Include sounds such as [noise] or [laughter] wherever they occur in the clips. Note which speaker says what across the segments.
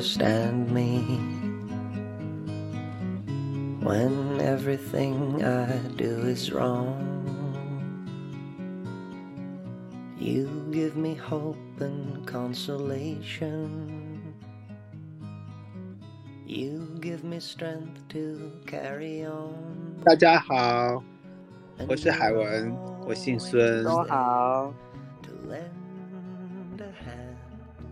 Speaker 1: else can understand me when everything I do is wrong. You give me hope and consolation. You give me strength to carry on.
Speaker 2: 大家好，我是海文，我姓孙。
Speaker 3: 都好，
Speaker 1: To lend a hand.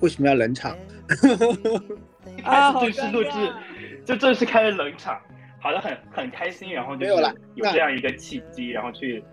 Speaker 2: 为什么要冷场？ [laughs]
Speaker 3: 啊好
Speaker 4: 正式录制，就正式开了冷场，好的很很开心，然后就是
Speaker 2: 有
Speaker 4: 这样一个契机，然后去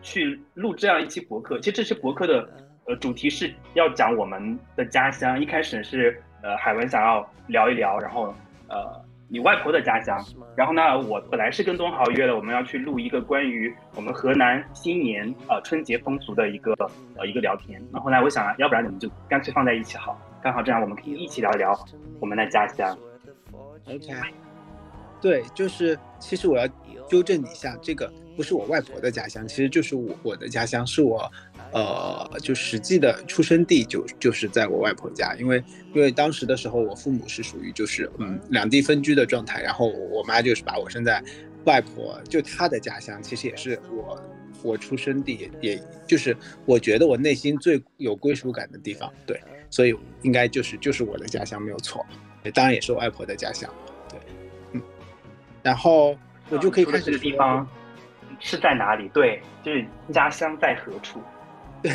Speaker 4: 去录这样一期博客。其实这期博客的呃主题是要讲我们的家乡，一开始是呃海文想要聊一聊，然后呃你外婆的家乡，然后呢我本来是跟东豪约了我们要去录一个关于我们河南新年呃春节风俗的一个呃一个聊天，然后后来我想啊要不然你们就干脆放在一起好，刚好这样我们可以一起聊一聊我们的家乡。
Speaker 2: OK，对，就是其实我要纠正你一下，这个不是我外婆的家乡，其实就是我我的家乡，是我呃就实际的出生地就就是在我外婆家，因为因为当时的时候我父母是属于就是嗯两地分居的状态，然后我妈就是把我生在外婆就她的家乡，其实也是我。我出生地也也就是我觉得我内心最有归属感的地方，对，所以应该就是就是我的家乡没有错。当然也是我外婆的家乡，对，嗯，然后我就可以开始
Speaker 4: 这个地方是在哪里？对，就是家乡在何处？[laughs]
Speaker 2: 对，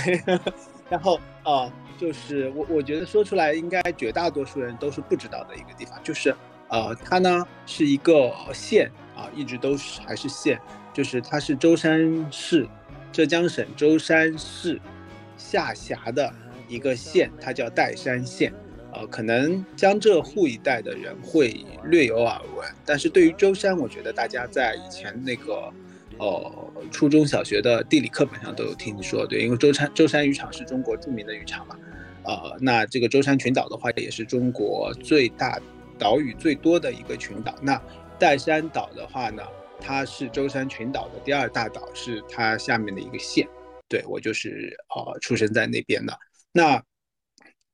Speaker 2: 然后呃，就是我我觉得说出来，应该绝大多数人都是不知道的一个地方，就是呃，它呢是一个县啊，一直都是还是县，就是它是舟山市，浙江省舟山市下辖的一个县，它叫岱山县。呃，可能江浙沪一带的人会略有耳闻，但是对于舟山，我觉得大家在以前那个呃初中小学的地理课本上都有听说，对，因为舟山舟山渔场是中国著名的渔场嘛，呃，那这个舟山群岛的话，也是中国最大岛屿最多的一个群岛。那岱山岛的话呢，它是舟山群岛的第二大岛，是它下面的一个县。对我就是呃出生在那边的，那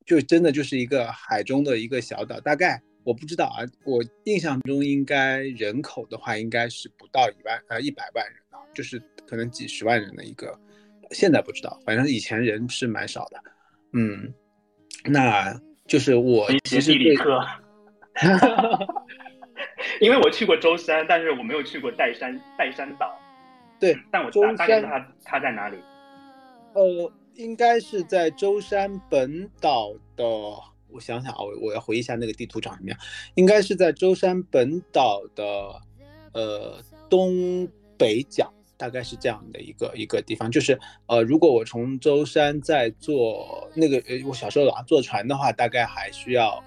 Speaker 2: 就真的就是一个海中的一个小岛，大概我不知道啊，我印象中应该人口的话应该是不到一万呃一百万人啊，就是可能几十万人的一个，现在不知道，反正以前人是蛮少的，嗯，那就是我其实对
Speaker 4: 些地理课。[laughs] 因为我去过舟山，但是我没有去过岱山岱山岛。
Speaker 2: 对
Speaker 4: 但我大概知道它它在哪里。
Speaker 2: 呃，应该是在舟山本岛的，我想想啊，我我要回忆一下那个地图长什么样，应该是在舟山本岛的呃东北角，大概是这样的一个一个地方。就是呃，如果我从舟山再坐那个呃，我小时候老坐船的话，大概还需要。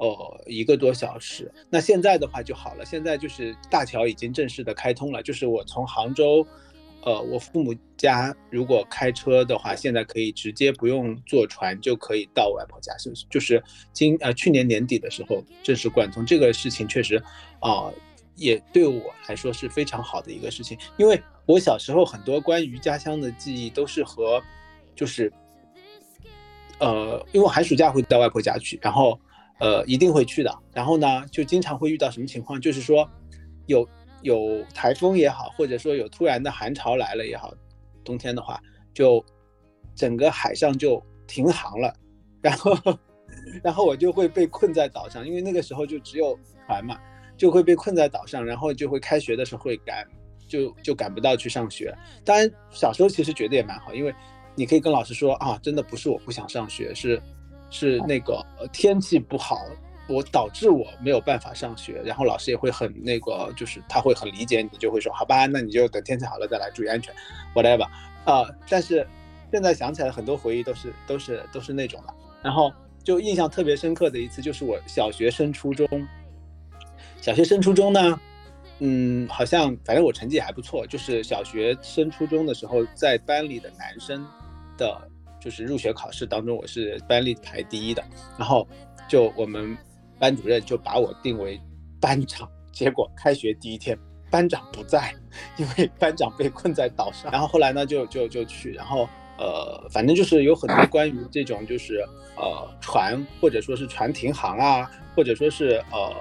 Speaker 2: 呃，一个多小时。那现在的话就好了，现在就是大桥已经正式的开通了，就是我从杭州，呃，我父母家如果开车的话，现在可以直接不用坐船就可以到外婆家，是就是今呃去年年底的时候正式贯通，这个事情确实啊、也对我来说是非常好的一个事情，因为我小时候很多关于家乡的记忆都是和就是呃，因为寒暑假会到外婆家去，然后。呃，一定会去的。然后呢，就经常会遇到什么情况，就是说有有台风也好，或者说有突然的寒潮来了也好，冬天的话，就整个海上就停航了，然后 [laughs] 然后我就会被困在岛上，因为那个时候就只有船嘛，就会被困在岛上，然后就会开学的时候会赶，就就赶不到去上学。当然，小时候其实觉得也蛮好，因为你可以跟老师说啊，真的不是我不想上学，是。是那个呃天气不好，我导致我没有办法上学，然后老师也会很那个，就是他会很理解你，就会说好吧，那你就等天气好了再来，注意安全，whatever 啊、呃。但是现在想起来，很多回忆都是都是都是那种的。然后就印象特别深刻的一次，就是我小学升初中，小学升初中呢，嗯，好像反正我成绩还不错，就是小学升初中的时候，在班里的男生的。就是入学考试当中，我是班里排第一的，然后就我们班主任就把我定为班长，结果开学第一天班长不在，因为班长被困在岛上，然后后来呢就就就去，然后呃，反正就是有很多关于这种就是呃船或者说是船停航啊，或者说是呃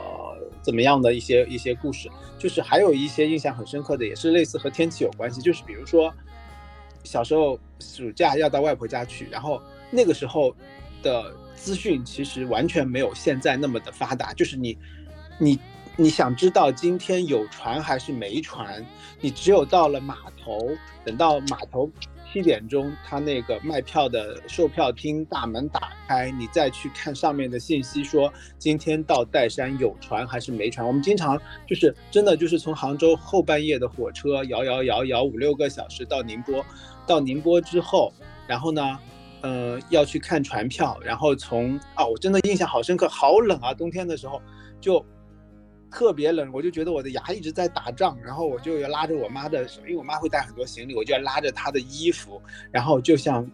Speaker 2: 怎么样的一些一些故事，就是还有一些印象很深刻的，也是类似和天气有关系，就是比如说小时候暑假要到外婆家去，然后那个时候的资讯其实完全没有现在那么的发达，就是你你你想知道今天有船还是没船，你只有到了码头，等到码头。七点钟，他那个卖票的售票厅大门打开，你再去看上面的信息，说今天到岱山有船还是没船。我们经常就是真的就是从杭州后半夜的火车摇摇摇摇五六个小时到宁波，到宁波之后，然后呢，呃，要去看船票，然后从啊，我真的印象好深刻，好冷啊，冬天的时候就。特别冷，我就觉得我的牙一直在打仗，然后我就要拉着我妈的手，因为我妈会带很多行李，我就要拉着她的衣服，然后就像，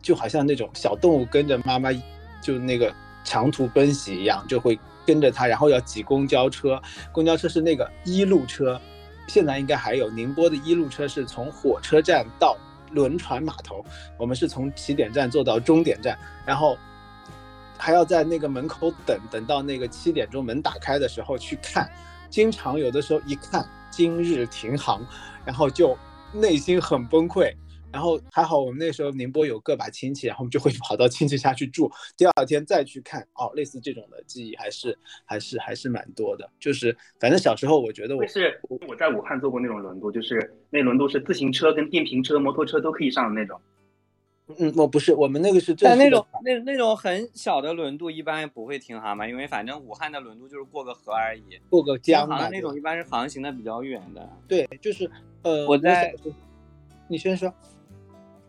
Speaker 2: 就好像那种小动物跟着妈妈，就那个长途奔袭一样，就会跟着她，然后要挤公交车，公交车是那个一路车，现在应该还有宁波的一路车是从火车站到轮船码头，我们是从起点站坐到终点站，然后。还要在那个门口等，等到那个七点钟门打开的时候去看，经常有的时候一看今日停航，然后就内心很崩溃。然后还好我们那时候宁波有个把亲戚，然后我们就会跑到亲戚家去住，第二天再去看。哦，类似这种的记忆还是还是还是蛮多的。就是反正小时候我觉得我
Speaker 4: 是我在武汉坐过那种轮渡，就是那轮渡是自行车跟电瓶车、摩托车都可以上的那种。
Speaker 2: 嗯，我不是，我们那个是
Speaker 3: 但那种那那种很小的轮渡一般不会停航嘛，因为反正武汉的轮渡就是过个河而已，
Speaker 2: 过个江
Speaker 3: 的那种一般是航行的比较远的。
Speaker 2: 对，就是呃，
Speaker 3: 我在，
Speaker 2: 你先说，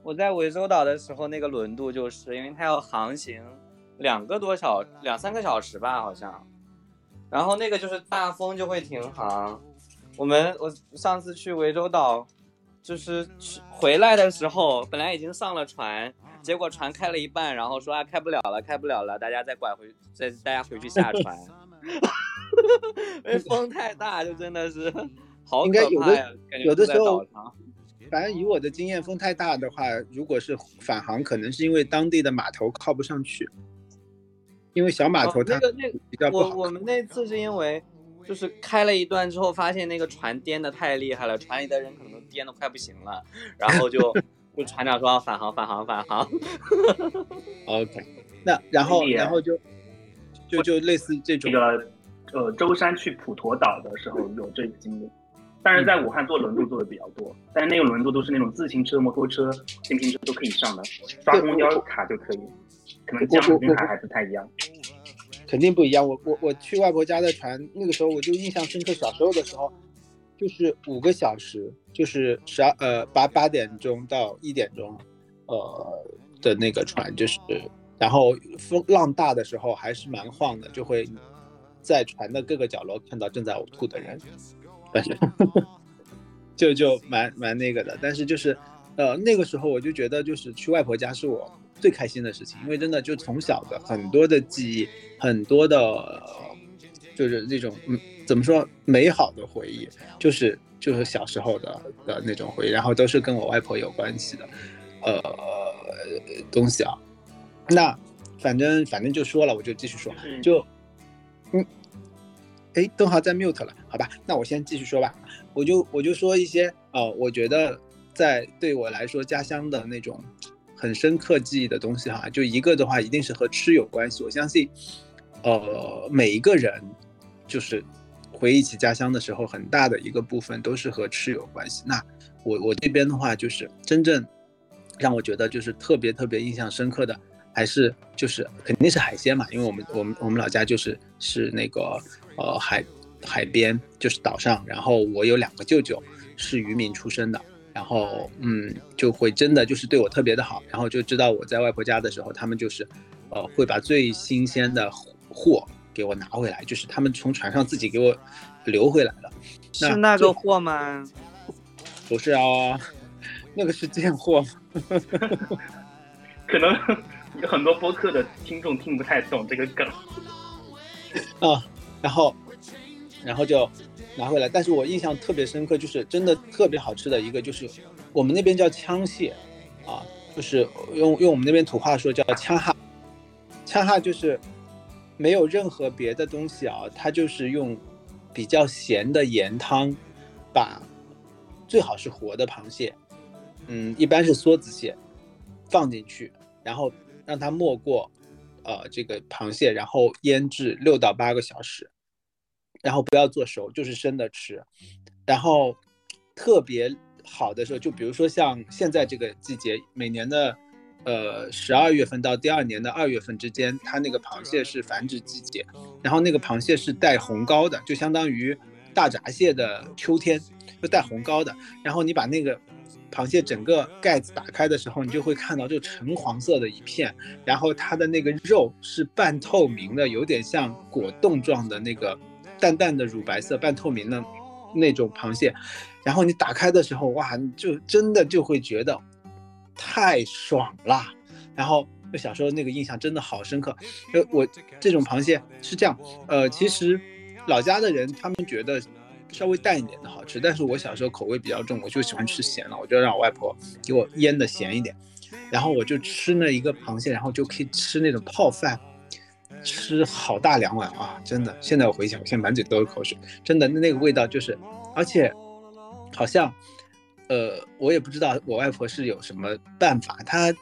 Speaker 3: 我在涠洲岛的时候，那个轮渡就是因为它要航行两个多小两三个小时吧，好像，然后那个就是大风就会停航。我们我上次去涠洲岛。就是去回来的时候，本来已经上了船，结果船开了一半，然后说啊开不了了，开不了了，大家再拐回，再大家回去下船。[laughs] 因为风太大，就真的是好可怕呀！
Speaker 2: 有的时候，反正以我的经验，风太大的话，如果是返航，可能是因为当地的码头靠不上去，因为小码头它比较
Speaker 3: 不好。我我们那次是因为。就是开了一段之后，发现那个船颠的太厉害了，船里的人可能都颠的快不行了，然后就 [laughs] 就船长说要返航，返航，返航。
Speaker 2: OK，那然后然后就就就类似这种。
Speaker 4: 那个呃，舟山去普陀岛的时候有这个经历，但是在武汉坐轮渡坐的比较多，但是那个轮渡都是那种自行车、摩托车、电瓶车都可以上的，刷公交卡就可以，可能江滨海还不太一样。
Speaker 2: 肯定不一样。我我我去外婆家的船，那个时候我就印象深刻。小时候的时候，就是五个小时，就是十二呃八八点钟到一点钟，呃的那个船，就是然后风浪大的时候还是蛮晃的，就会在船的各个角落看到正在呕吐的人，但 [laughs] 是就就蛮蛮那个的。但是就是呃那个时候我就觉得就是去外婆家是我。最开心的事情，因为真的就从小的很多的记忆，很多的，就是那种嗯，怎么说美好的回忆，就是就是小时候的的那种回忆，然后都是跟我外婆有关系的，呃东西啊。那反正反正就说了，我就继续说，就嗯，哎，东豪在 mute 了，好吧，那我先继续说吧，我就我就说一些哦，我觉得在对我来说家乡的那种。很深刻记忆的东西哈，就一个的话，一定是和吃有关系。我相信，呃，每一个人就是回忆起家乡的时候，很大的一个部分都是和吃有关系。那我我这边的话，就是真正让我觉得就是特别特别印象深刻的，还是就是肯定是海鲜嘛，因为我们我们我们老家就是是那个呃海海边，就是岛上，然后我有两个舅舅是渔民出身的。然后，嗯，就会真的就是对我特别的好，然后就知道我在外婆家的时候，他们就是，呃，会把最新鲜的货给我拿回来，就是他们从船上自己给我留回来的。
Speaker 3: 是那个货吗？
Speaker 2: 不是啊，[laughs] 那个是贱货。[laughs]
Speaker 4: 可能有很多播客的听众听不太懂这个梗。
Speaker 2: 啊，然后，然后就。拿回来，但是我印象特别深刻，就是真的特别好吃的一个，就是我们那边叫枪蟹，啊，就是用用我们那边土话说叫枪哈，枪哈就是没有任何别的东西啊，它就是用比较咸的盐汤把最好是活的螃蟹，嗯，一般是梭子蟹放进去，然后让它没过呃这个螃蟹，然后腌制六到八个小时，然后不要做熟，就是生的吃，然后特别好的时候，就比如说像现在这个季节，每年的呃十二月份到第二年的二月份之间，它那个螃蟹是繁殖季节，然后那个螃蟹是带红膏的，就相当于大闸蟹的秋天，就带红膏的。然后你把那个螃蟹整个盖子打开的时候，你就会看到就橙黄色的一片，然后它的那个肉是半透明的，有点像果冻状的那个淡淡的乳白色、半透明的那种螃蟹。然后你打开的时候，哇，就真的就会觉得太爽啦。然后就小时候那个印象真的好深刻。呃，我这种螃蟹是这样，呃，其实老家的人他们觉得稍微淡一点的好吃，但是我小时候口味比较重，我就喜欢吃咸了，我就让我外婆给我腌的咸一点，然后我就吃那一个螃蟹，然后就可以吃那种泡饭，吃好大两碗啊，真的。现在我回想，我现在满嘴都是口水，真的，那个味道就是，而且好像，呃，我也不知道我外婆是有什么办法，她，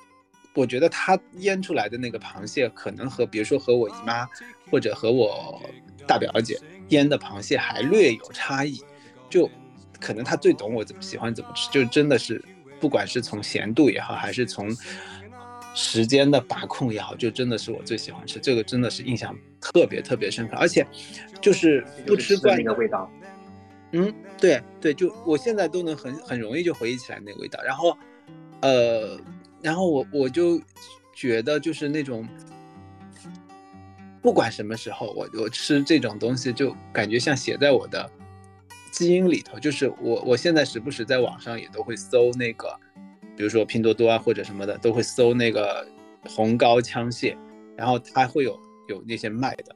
Speaker 2: 我觉得她腌出来的那个螃蟹，可能和比如说和我姨妈或者和我大表姐腌的螃蟹还略有差异，就可能她最懂我怎么喜欢怎么吃，就真的是不管是从咸度也好，还是从时间的把控也好，就真的是我最喜欢吃，这个真的是印象特别特别深刻，而且就是不吃惯
Speaker 4: 那个味道。
Speaker 2: 嗯，对对，就我现在都能很很容易就回忆起来那个味道，然后，呃，然后我我就觉得就是那种，不管什么时候我我吃这种东西，就感觉像写在我的基因里头，就是我我现在时不时在网上也都会搜那个，比如说拼多多啊或者什么的，都会搜那个红膏枪蟹，然后它会有有那些卖的，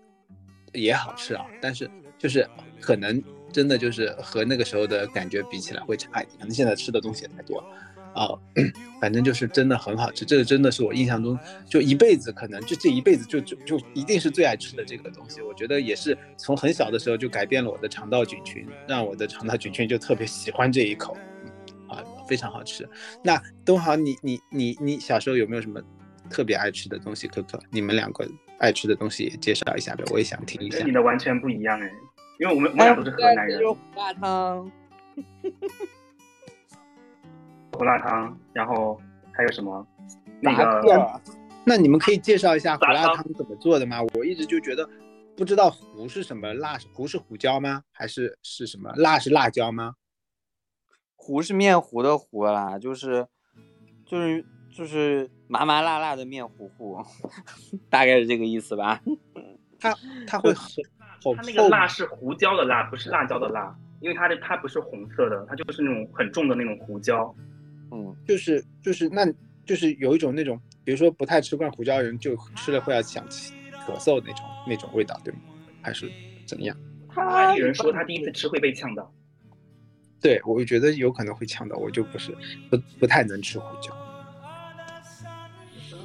Speaker 2: 也好吃啊，但是就是可能。真的就是和那个时候的感觉比起来会差一点，可能现在吃的东西也太多了，啊，[clears throat] 反正就是真的很好吃，这个真的是我印象中就一辈子可能就这一辈子就就就一定是最爱吃的这个东西。我觉得也是从很小的时候就改变了我的肠道菌群，让我的肠道菌群就特别喜欢这一口，啊，非常好吃。那东豪，你你你你小时候有没有什么特别爱吃的东西？可可，你们两个爱吃的东西也介绍一下呗，我也想听一下。
Speaker 4: 跟你的完全不一样哎。因为我们我们俩都是河南人。
Speaker 3: 胡辣汤，[laughs]
Speaker 4: 胡辣汤，然后还有什么？那个，
Speaker 2: 那你们可以介绍一下胡辣汤怎么做的吗？我一直就觉得不知道胡是什么，辣是胡是胡椒吗？还是是什么？辣是辣椒吗？
Speaker 3: 糊是面糊的糊啦，就是就是就是麻麻辣辣的面糊糊，[laughs] 大概是这个意思吧。[laughs]
Speaker 2: 它 [laughs] 它会很。
Speaker 4: 它那个辣是胡椒的辣，不是辣椒的辣，因为它的它不是红色的，它就是那种很重的那种胡椒。
Speaker 2: 嗯，就是就是那，就是有一种那种，比如说不太吃惯胡椒人，就吃了会要想起咳嗽那种那种味道，对吗？还是怎样？
Speaker 4: 外地人说他第一次吃会被呛到。
Speaker 2: 对，我觉得有可能会呛到，我就不是不不太能吃胡椒。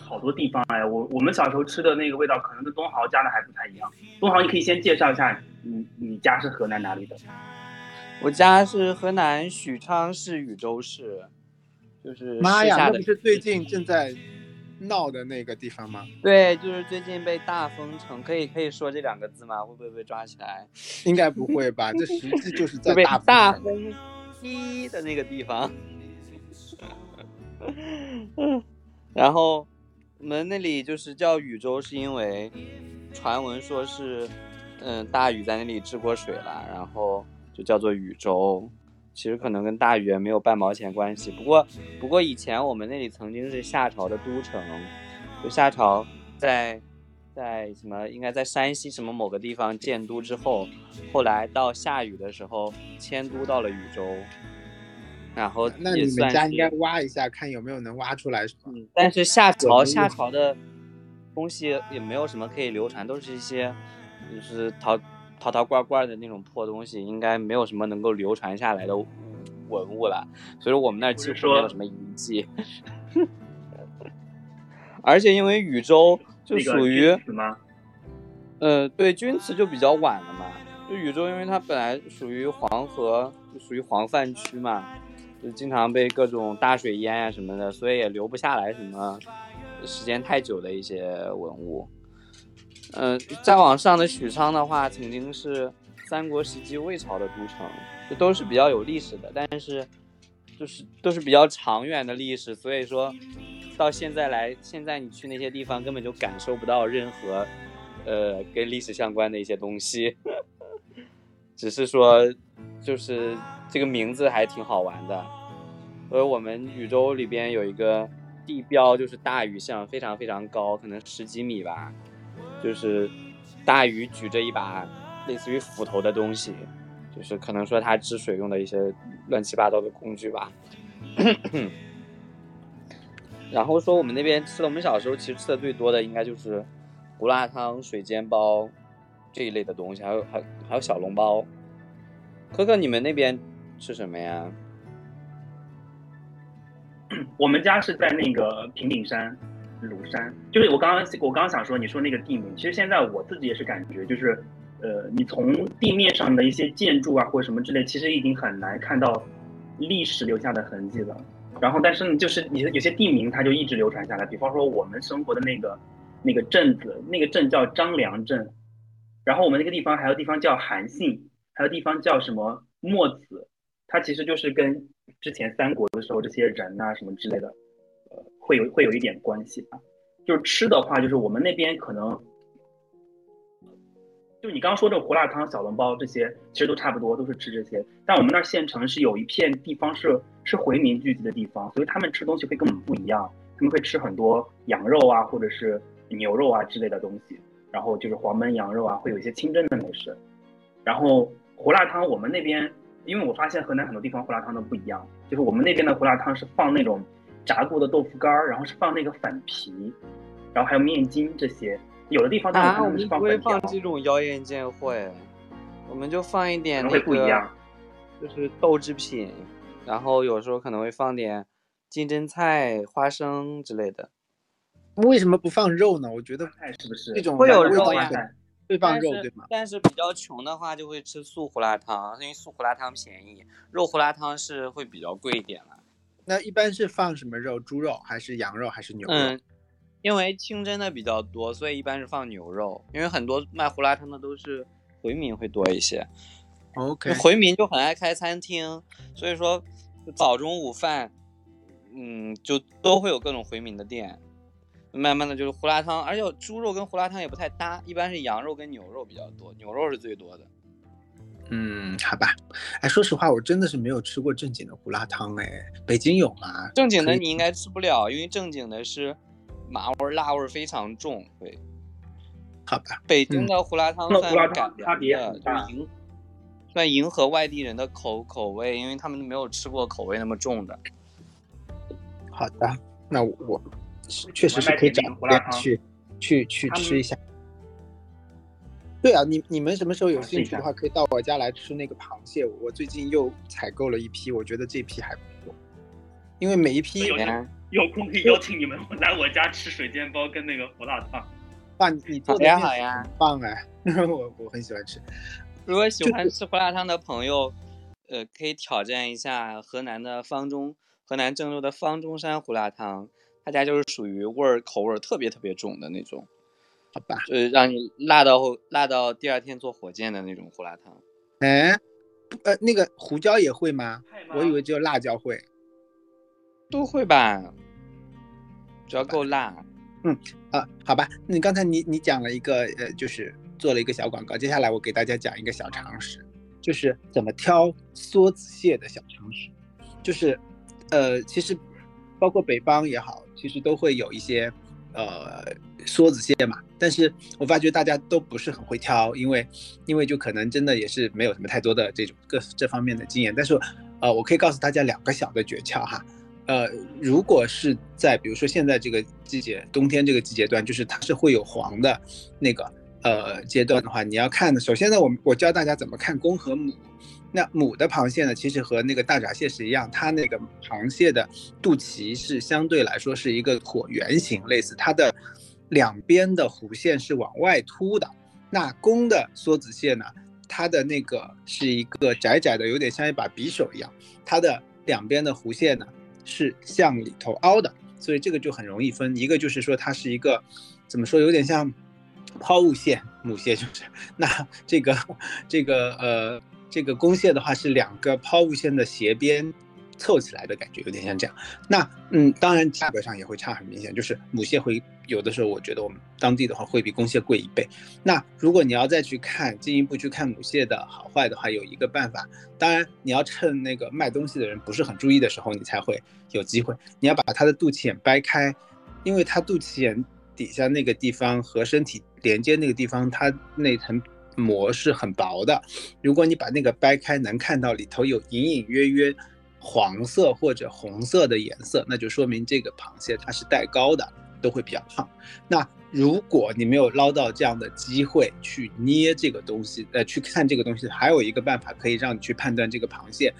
Speaker 4: 好多地方哎，我我们小时候吃的那个味道，可能跟东豪家的还不太一样。东豪，你可以先介绍一下，你你家是河南哪里的？
Speaker 3: 我家是河南许昌市禹州市，就是
Speaker 2: 妈呀，那不是最近正在闹的那个地方吗？
Speaker 3: 对，就是最近被大封城，可以可以说这两个字吗？会不会被抓起来？[laughs]
Speaker 2: 应该不会吧？这实际就是在 [laughs]
Speaker 3: 大封一的那个地方。嗯，[laughs] 然后。我们那里就是叫禹州，是因为传闻说是，嗯，大禹在那里治过水了，然后就叫做禹州。其实可能跟大禹也没有半毛钱关系。不过，不过以前我们那里曾经是夏朝的都城，就夏朝在在什么，应该在山西什么某个地方建都之后，后来到夏禹的时候迁都到了禹州。然后
Speaker 2: 那你们家应该挖一下，看有没有能挖出来什么。
Speaker 3: 但是夏朝夏朝的东西也没有什么可以流传，都是一些就是陶陶陶罐罐的那种破东西，应该没有什么能够流传下来的文物了。所以说我们那儿几乎没有什么遗迹。[laughs] 而且因为禹州就属于？呃，对，钧瓷就比较晚了嘛。就禹州，因为它本来属于黄河，就属于黄泛区嘛，就经常被各种大水淹啊什么的，所以也留不下来什么时间太久的一些文物。嗯、再往上的许昌的话，曾经是三国时期魏朝的都城，这都是比较有历史的，但是就是都是比较长远的历史，所以说到现在来，现在你去那些地方根本就感受不到任何呃跟历史相关的一些东西，[laughs] 只是说就是这个名字还挺好玩的。而我们禹州里边有一个地标，就是大禹像，非常非常高，可能十几米吧，就是大禹举着一把类似于斧头的东西，就是可能说他治水用的一些乱七八糟的工具吧。然后说我们那边吃的，我们小时候其实吃的最多的应该就是胡辣汤、水煎包这一类的东西，还有还还有小笼包。可可，你们那边吃什么呀？
Speaker 4: 我们家是在那个平顶山、庐山，就是我刚刚我刚刚想说，你说那个地名，其实现在我自己也是感觉，就是呃，你从地面上的一些建筑啊或者什么之类，其实已经很难看到历史留下的痕迹了。然后，但是，就是你有些地名它就一直流传下来，比方说我们生活的那个那个镇子，那个镇叫张良镇，然后我们那个地方还有地方叫韩信，还有地方叫什么墨子，它其实就是跟之前三国的时候这些人呐、什么之类的，会有会有一点关系吧。就是吃的话，就是我们那边可能，就你刚刚说这胡辣汤、小笼包这些，其实都差不多，都是吃这些。但我们那儿县城是有一片地方是是回民聚集的地方，所以他们吃东西会跟我们不一样，他们会吃很多羊肉啊，或者是牛肉啊之类的东西，然后就是黄焖羊肉啊，会有一些清蒸的美食。然后胡辣汤，我们那边，因为我发现河南很多地方胡辣汤都不一样，就是我们那边的胡辣汤是放那种炸过的豆腐干儿，然后是放那个粉皮，然后还有面筋这些。有的地方但我
Speaker 3: 啊，
Speaker 4: 看他们是
Speaker 3: 我们不会
Speaker 4: 放
Speaker 3: 这种妖艳贱货，我们就放一点那个，
Speaker 4: 会不一样。
Speaker 3: 就是豆制品，然后有时候可能会放点金针菜、花生之类的。
Speaker 2: 为什么不放肉呢？我觉得
Speaker 4: 菜是不是
Speaker 2: 这种
Speaker 3: 会有肉呀
Speaker 2: 会放肉对吗？
Speaker 3: 但是比较穷的话，就会吃素胡辣汤，因为素胡辣汤便宜，肉胡辣汤是会比较贵一点了。
Speaker 2: 那一般是放什么肉？猪肉还是羊肉还是牛肉？
Speaker 3: 嗯，因为清真的比较多，所以一般是放牛肉，因为很多卖胡辣汤的都是回民会多一些。
Speaker 2: OK，
Speaker 3: 回民就很爱开餐厅，所以说早中午饭，嗯，就都会有各种回民的店。慢慢的就是胡辣汤，而且猪肉跟胡辣汤也不太搭，一般是羊肉跟牛肉比较多，牛肉是最多的。
Speaker 2: 嗯，好吧。哎，说实话，我真的是没有吃过正经的胡辣汤哎。北京有吗？
Speaker 3: 正经的你应该吃不了，因为正经的是麻味儿、辣味儿非常重。对，
Speaker 2: 好吧。
Speaker 3: 北京的胡辣汤算改良
Speaker 4: 汤差别
Speaker 3: 的，就是迎算迎合外地人的口口味，因为他们没有吃过口味那么重的。
Speaker 2: 好的，那我确实是可以找
Speaker 4: 胡辣汤
Speaker 2: 去去去吃一下。对啊，你你们什么时候有兴趣的话，可以到我家来吃那个螃蟹。我最近又采购了一批，我觉得这批还不错，因为每一批
Speaker 4: 有
Speaker 3: 哎
Speaker 4: 有空可以邀请你们来我家吃水煎包跟那个胡辣汤。
Speaker 2: 哇，你你做
Speaker 3: 好呀
Speaker 2: 的
Speaker 3: 好呀
Speaker 2: 棒哎，[laughs] 我我很喜欢吃。
Speaker 3: 如果喜欢吃胡辣汤的朋友，呃，可以挑战一下河南的方中，河南郑州的方中山胡辣汤，他家就是属于味儿口味儿特别特别重的那种，
Speaker 2: 好吧，
Speaker 3: 就是让你辣到辣到第二天坐火箭的那种胡辣汤。
Speaker 2: 哎，呃，那个胡椒也会吗？我以为只有辣椒会。
Speaker 3: 都会吧，只要够辣。
Speaker 2: 嗯啊，好吧，那你刚才你你讲了一个呃，就是做了一个小广告，接下来我给大家讲一个小常识，就是怎么挑梭子蟹的小常识，就是呃，其实包括北方也好，其实都会有一些呃梭子蟹嘛，但是我发觉大家都不是很会挑，因为因为就可能真的也是没有什么太多的这种各这方面的经验，但是呃，我可以告诉大家两个小的诀窍哈，呃，如果是在比如说现在这个季节，冬天这个季节段，就是它是会有黄的那个呃阶段的话，你要看的，首先呢，我我教大家怎么看公和母。那母的螃蟹呢，其实和那个大闸蟹是一样，它那个螃蟹的肚脐是相对来说是一个椭圆形，类似它的两边的弧线是往外凸的。那公的梭子蟹呢，它的那个是一个窄窄的，有点像一把匕首一样，它的两边的弧线呢是向里头凹的，所以这个就很容易分。一个就是说它是一个怎么说，有点像抛物线，母蟹就是那这个这个呃。这个公蟹的话是两个抛物线的斜边凑起来的感觉，有点像这样。那嗯，当然价格上也会差很明显，就是母蟹会有的时候，我觉得我们当地的话会比公蟹贵一倍。那如果你要再去看进一步去看母蟹的好坏的话，有一个办法，当然你要趁那个卖东西的人不是很注意的时候，你才会有机会。你要把它的肚脐眼掰开，因为它肚脐眼底下那个地方和身体连接那个地方，它那层。膜是很薄的，如果你把那个掰开，能看到里头有隐隐约约黄色或者红色的颜色，那就说明这个螃蟹它是带膏的，都会比较胖。那如果你没有捞到这样的机会去捏这个东西，呃，去看这个东西，还有一个办法可以让你去判断这个螃蟹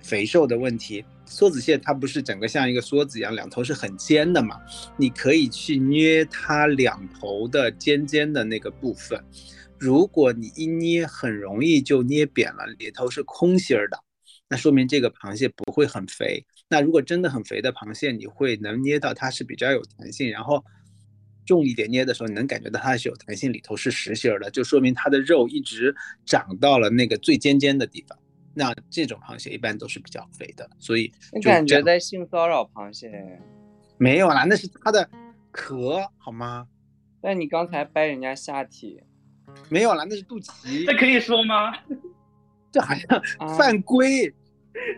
Speaker 2: 肥瘦的问题。梭子蟹它不是整个像一个梭子一样，两头是很尖的嘛？你可以去捏它两头的尖尖的那个部分。如果你一捏很容易就捏扁了，里头是空心儿的，那说明这个螃蟹不会很肥。那如果真的很肥的螃蟹，你会能捏到它是比较有弹性，然后重一点捏的时候，你能感觉到它是有弹性，里头是实心儿的，就说明它的肉一直长到了那个最尖尖的地方。那这种螃蟹一般都是比较肥的，所以
Speaker 3: 你感觉在性骚扰螃蟹？
Speaker 2: 没有啦，那是它的壳好吗？
Speaker 3: 那你刚才掰人家下体？
Speaker 2: 没有啦，那是肚脐。
Speaker 4: 这可以说吗？
Speaker 2: 这好像犯规，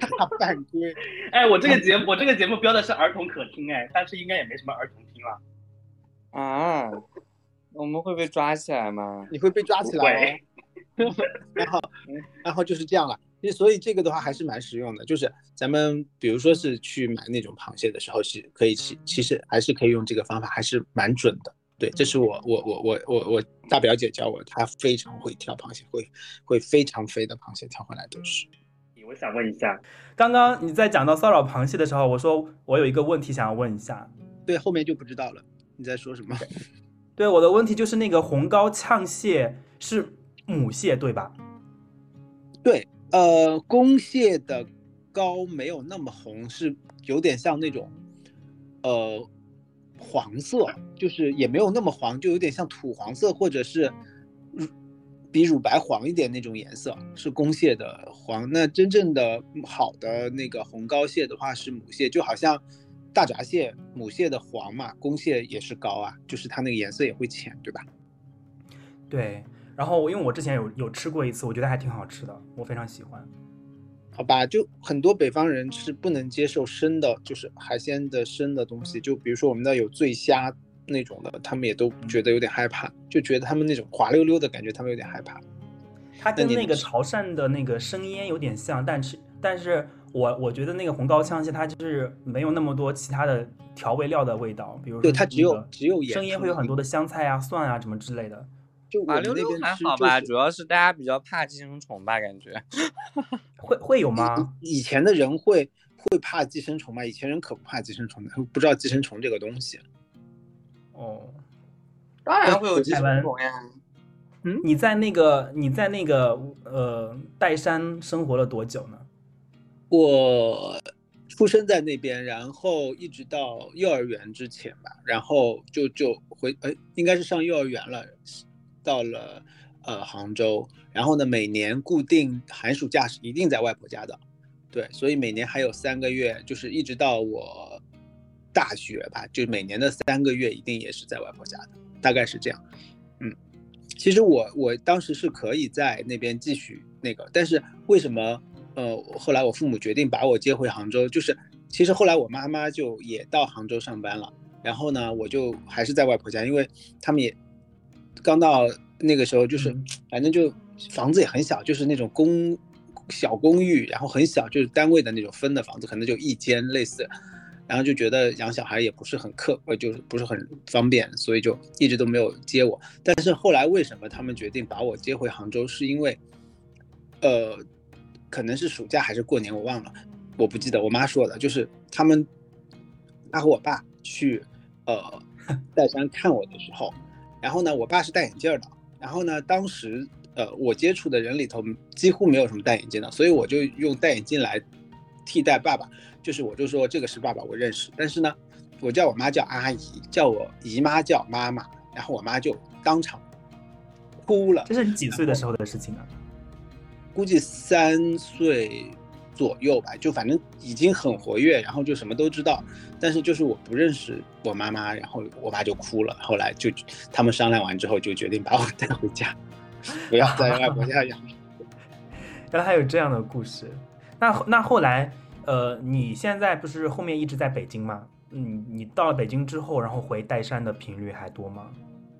Speaker 2: 大犯规。[laughs]
Speaker 4: 哎，我这个节目，我这个节目标的是儿童可听，哎，但是应该也没什么儿童听了。
Speaker 3: 啊？我们会被抓起来吗？
Speaker 2: 你会被抓起来。然后，[laughs] 然后就是这样了。所以这个的话还是蛮实用的，就是咱们比如说是去买那种螃蟹的时候，是可以其其实还是可以用这个方法，还是蛮准的。对，这是我我我我我我大表姐教我，她非常会挑螃蟹，会会非常飞的螃蟹挑回来都是。
Speaker 4: 我想问一下，
Speaker 5: 刚刚你在讲到骚扰螃蟹的时候，我说我有一个问题想要问一下。
Speaker 2: 对，后面就不知道了。你在说什么？
Speaker 5: 对，我的问题就是那个红膏呛蟹是母蟹对吧？
Speaker 2: 对，呃，公蟹的膏没有那么红，是有点像那种，呃。黄色就是也没有那么黄，就有点像土黄色，或者是比乳白黄一点那种颜色，是公蟹的黄。那真正的好的那个红膏蟹的话是母蟹，就好像大闸蟹母蟹的黄嘛，公蟹也是膏啊，就是它那个颜色也会浅，对吧？
Speaker 5: 对。然后因为我之前有有吃过一次，我觉得还挺好吃的，我非常喜欢。
Speaker 2: 好吧，就很多北方人是不能接受生的，就是海鲜的生的东西。就比如说我们那有醉虾那种的，他们也都觉得有点害怕，就觉得他们那种滑溜溜的感觉，他们有点害怕。
Speaker 5: 它跟那个潮汕的那个生腌有点像，但是但是我我觉得那个红膏呛蟹它就是没有那么多其他的调味料的味道，比如
Speaker 2: 对它只有只有
Speaker 5: 生腌会有很多的香菜啊、蒜啊什么之类的。
Speaker 2: 滑
Speaker 3: 溜溜还好吧，主要是大家比较怕寄生虫吧，感觉 [laughs]
Speaker 5: 会会有吗？
Speaker 2: 以前的人会会怕寄生虫吗？以前人可不怕寄生虫的，不知道寄生虫这个东西。
Speaker 5: 哦，
Speaker 3: 当然会有寄生虫呀。
Speaker 5: 嗯，你在那个你在那个呃岱山生活了多久呢？
Speaker 2: 我出生在那边，然后一直到幼儿园之前吧，然后就就回，哎，应该是上幼儿园了。到了呃杭州，然后呢，每年固定寒暑假是一定在外婆家的，对，所以每年还有三个月，就是一直到我大学吧，就每年的三个月一定也是在外婆家的，大概是这样。嗯，其实我我当时是可以在那边继续那个，但是为什么呃后来我父母决定把我接回杭州，就是其实后来我妈妈就也到杭州上班了，然后呢，我就还是在外婆家，因为他们也。刚到那个时候，就是反正就房子也很小，就是那种公小公寓，然后很小，就是单位的那种分的房子，可能就一间类似。然后就觉得养小孩也不是很客，呃，就是不是很方便，所以就一直都没有接我。但是后来为什么他们决定把我接回杭州，是因为，呃，可能是暑假还是过年，我忘了，我不记得。我妈说的，就是他们，他和我爸去，呃，[laughs] 岱山看我的时候，然后呢，我爸是戴眼镜的，然后呢，当时呃，我接触的人里头几乎没有什么戴眼镜的，所以我就用戴眼镜来替代爸爸，就是我就说这个是爸爸，我认识。但是呢，我叫我妈叫阿姨，叫我姨妈叫妈妈，然后我妈就当场哭了。
Speaker 5: 这是你几岁的时候的事情啊？
Speaker 2: 估计三岁左右吧，就反正已经很活跃，然后就什么都知道。但是就是我不认识我妈妈，然后我爸就哭了。后来就他们商量完之后，就决定把我 [laughs] 带回家，不要在外婆家养。[laughs]
Speaker 5: 原来还有这样的故事。那那后来，呃，你现在不是后面一直在北京吗？嗯，你到了北京之后，然后回岱山的频率还多吗？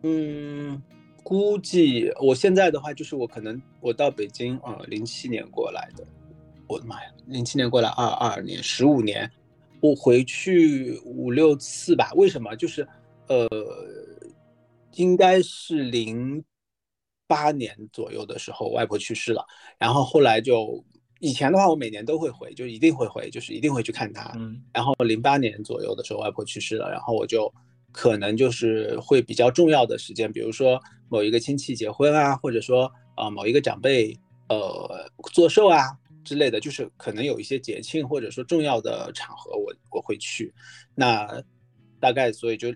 Speaker 2: 嗯，估计我现在的话，就是我可能我到北京，呃，零七年过来的，我的妈呀，零七年过来二二年，十五年，我回去五六次吧。为什么？就是呃，应该是零八年左右的时候，外婆去世了，然后后来就以前的话，我每年都会回，就一定会回，就是一定会去看她。
Speaker 5: 嗯
Speaker 2: 然后零八年左右的时候，外婆去世了，然后我就可能就是会比较重要的时间，比如说某一个亲戚结婚啊，或者说啊、呃某一个长辈呃做寿啊之类的，就是可能有一些节庆或者说重要的场合我，我会去。那大概所以就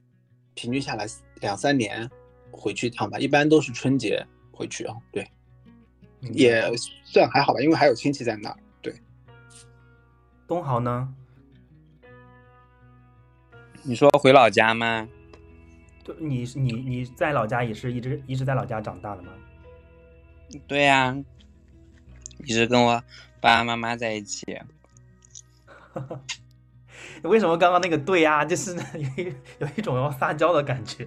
Speaker 2: 平均下来两三年回去一趟吧，一般都是春节回去啊。对，也算还好吧，因为还有亲戚在那儿。对，
Speaker 5: 东豪呢？
Speaker 3: 你说回老家吗？
Speaker 5: 就你你你在老家也是一直一直在老家长大的吗？
Speaker 3: 对呀、一直跟我爸爸妈妈在一起。[laughs]
Speaker 5: 为什么刚刚那个对呀、就是 [laughs] 有一有一种要撒娇的感觉？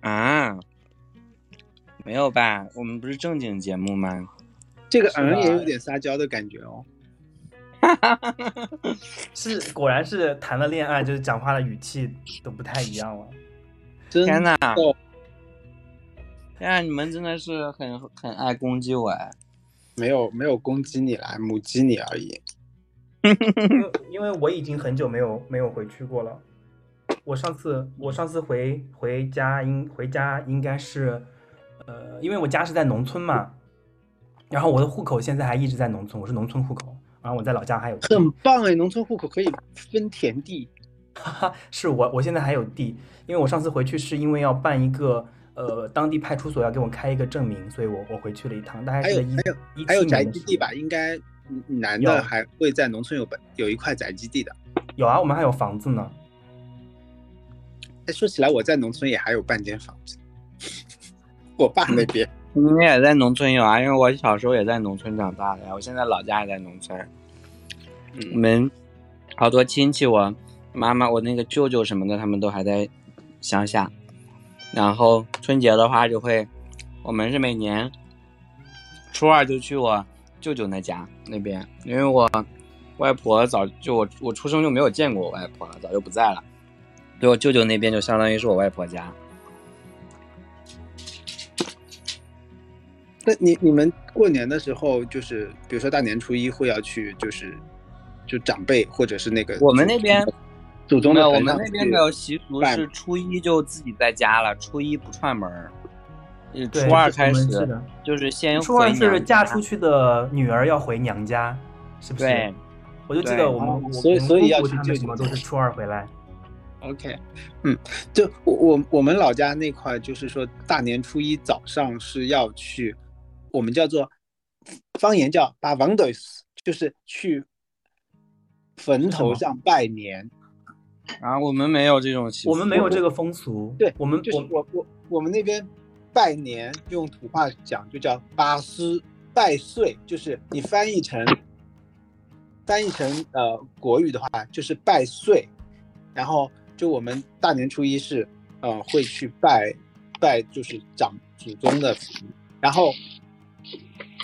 Speaker 3: 啊，没有吧？我们不是正经节目吗？
Speaker 2: 这个嗯也有点撒娇的感觉哦。[laughs]
Speaker 5: 是果然是谈了恋爱，就是讲话的语气都不太一样了。
Speaker 2: 真
Speaker 3: 天哪！
Speaker 2: 的
Speaker 3: 天啊，你们真的是很很爱攻击我哎！
Speaker 2: 没有没有攻击你来，母鸡你而已。[laughs]
Speaker 5: 因为因为我已经很久没有没有回去过了。我上次我上次回回家应回家应该是，呃，因为我家是在农村嘛，然后我的户口现在还一直在农村，我是农村户口，然后我在老家还有
Speaker 2: 很棒哎，农村户口可以分田地。[laughs]
Speaker 5: 哈哈，是我我现在还有地，因为我上次回去是因为要办一个呃当地派出所要给我开一个证明，所以我我回去了一趟，大概
Speaker 2: 还有
Speaker 5: 是一
Speaker 2: 还有
Speaker 5: 一
Speaker 2: 还有宅基地吧？应该嗯男的还会在农村有本有一块宅基地的。
Speaker 5: 有啊，我们还有房子呢。
Speaker 2: 哎，说起来我在农村也还有半间房子，我爸那边。[laughs]
Speaker 3: 你们也在农村有啊？因为我小时候也在农村长大的呀，我现在老家也在农村。我
Speaker 2: 嗯，
Speaker 3: 们好多亲戚，我妈妈、我那个舅舅什么的，他们都还在乡下。然后春节的话，就会我们是每年初二就去我舅舅那家那边，因为我外婆早就我我出生就没有见过我外婆了，早就不在了，所以我舅舅那边就相当于是我外婆家。
Speaker 2: 那你你们过年的时候，就是比如说大年初一会要去，就是就长辈或者是那个
Speaker 3: 我们那边
Speaker 2: 祖宗
Speaker 3: 的，我
Speaker 2: 的坟上去
Speaker 3: 们那边的习俗是初一就自己在家了，初一不串门儿，呃
Speaker 5: 对，
Speaker 3: 初二开始
Speaker 5: 是的。
Speaker 3: 就是先
Speaker 5: 初二
Speaker 3: 回娘
Speaker 5: 是嫁出去的女儿要回娘家，是不是？
Speaker 3: 对，
Speaker 5: 我就记得我们，
Speaker 2: 所以
Speaker 5: 我们
Speaker 2: 所以要
Speaker 5: 姑姑他们
Speaker 2: 去舅舅家
Speaker 5: 什么都是 [laughs] 初二回来。
Speaker 2: OK，嗯，就我我我们老家那块，就是说大年初一早上是要去，我们叫做方言叫把王德斯，就是去坟头上拜年。
Speaker 3: 啊，我们没有这种习俗，
Speaker 5: 我们没有这个风俗。
Speaker 2: 对
Speaker 5: 我们
Speaker 2: 就是
Speaker 5: 我
Speaker 2: 我我我们那边拜年用土话讲就叫八师拜岁，就是你翻译成翻译成呃国语的话就是拜岁，然后就我们大年初一是呃会去拜拜就是长祖宗的坟，然后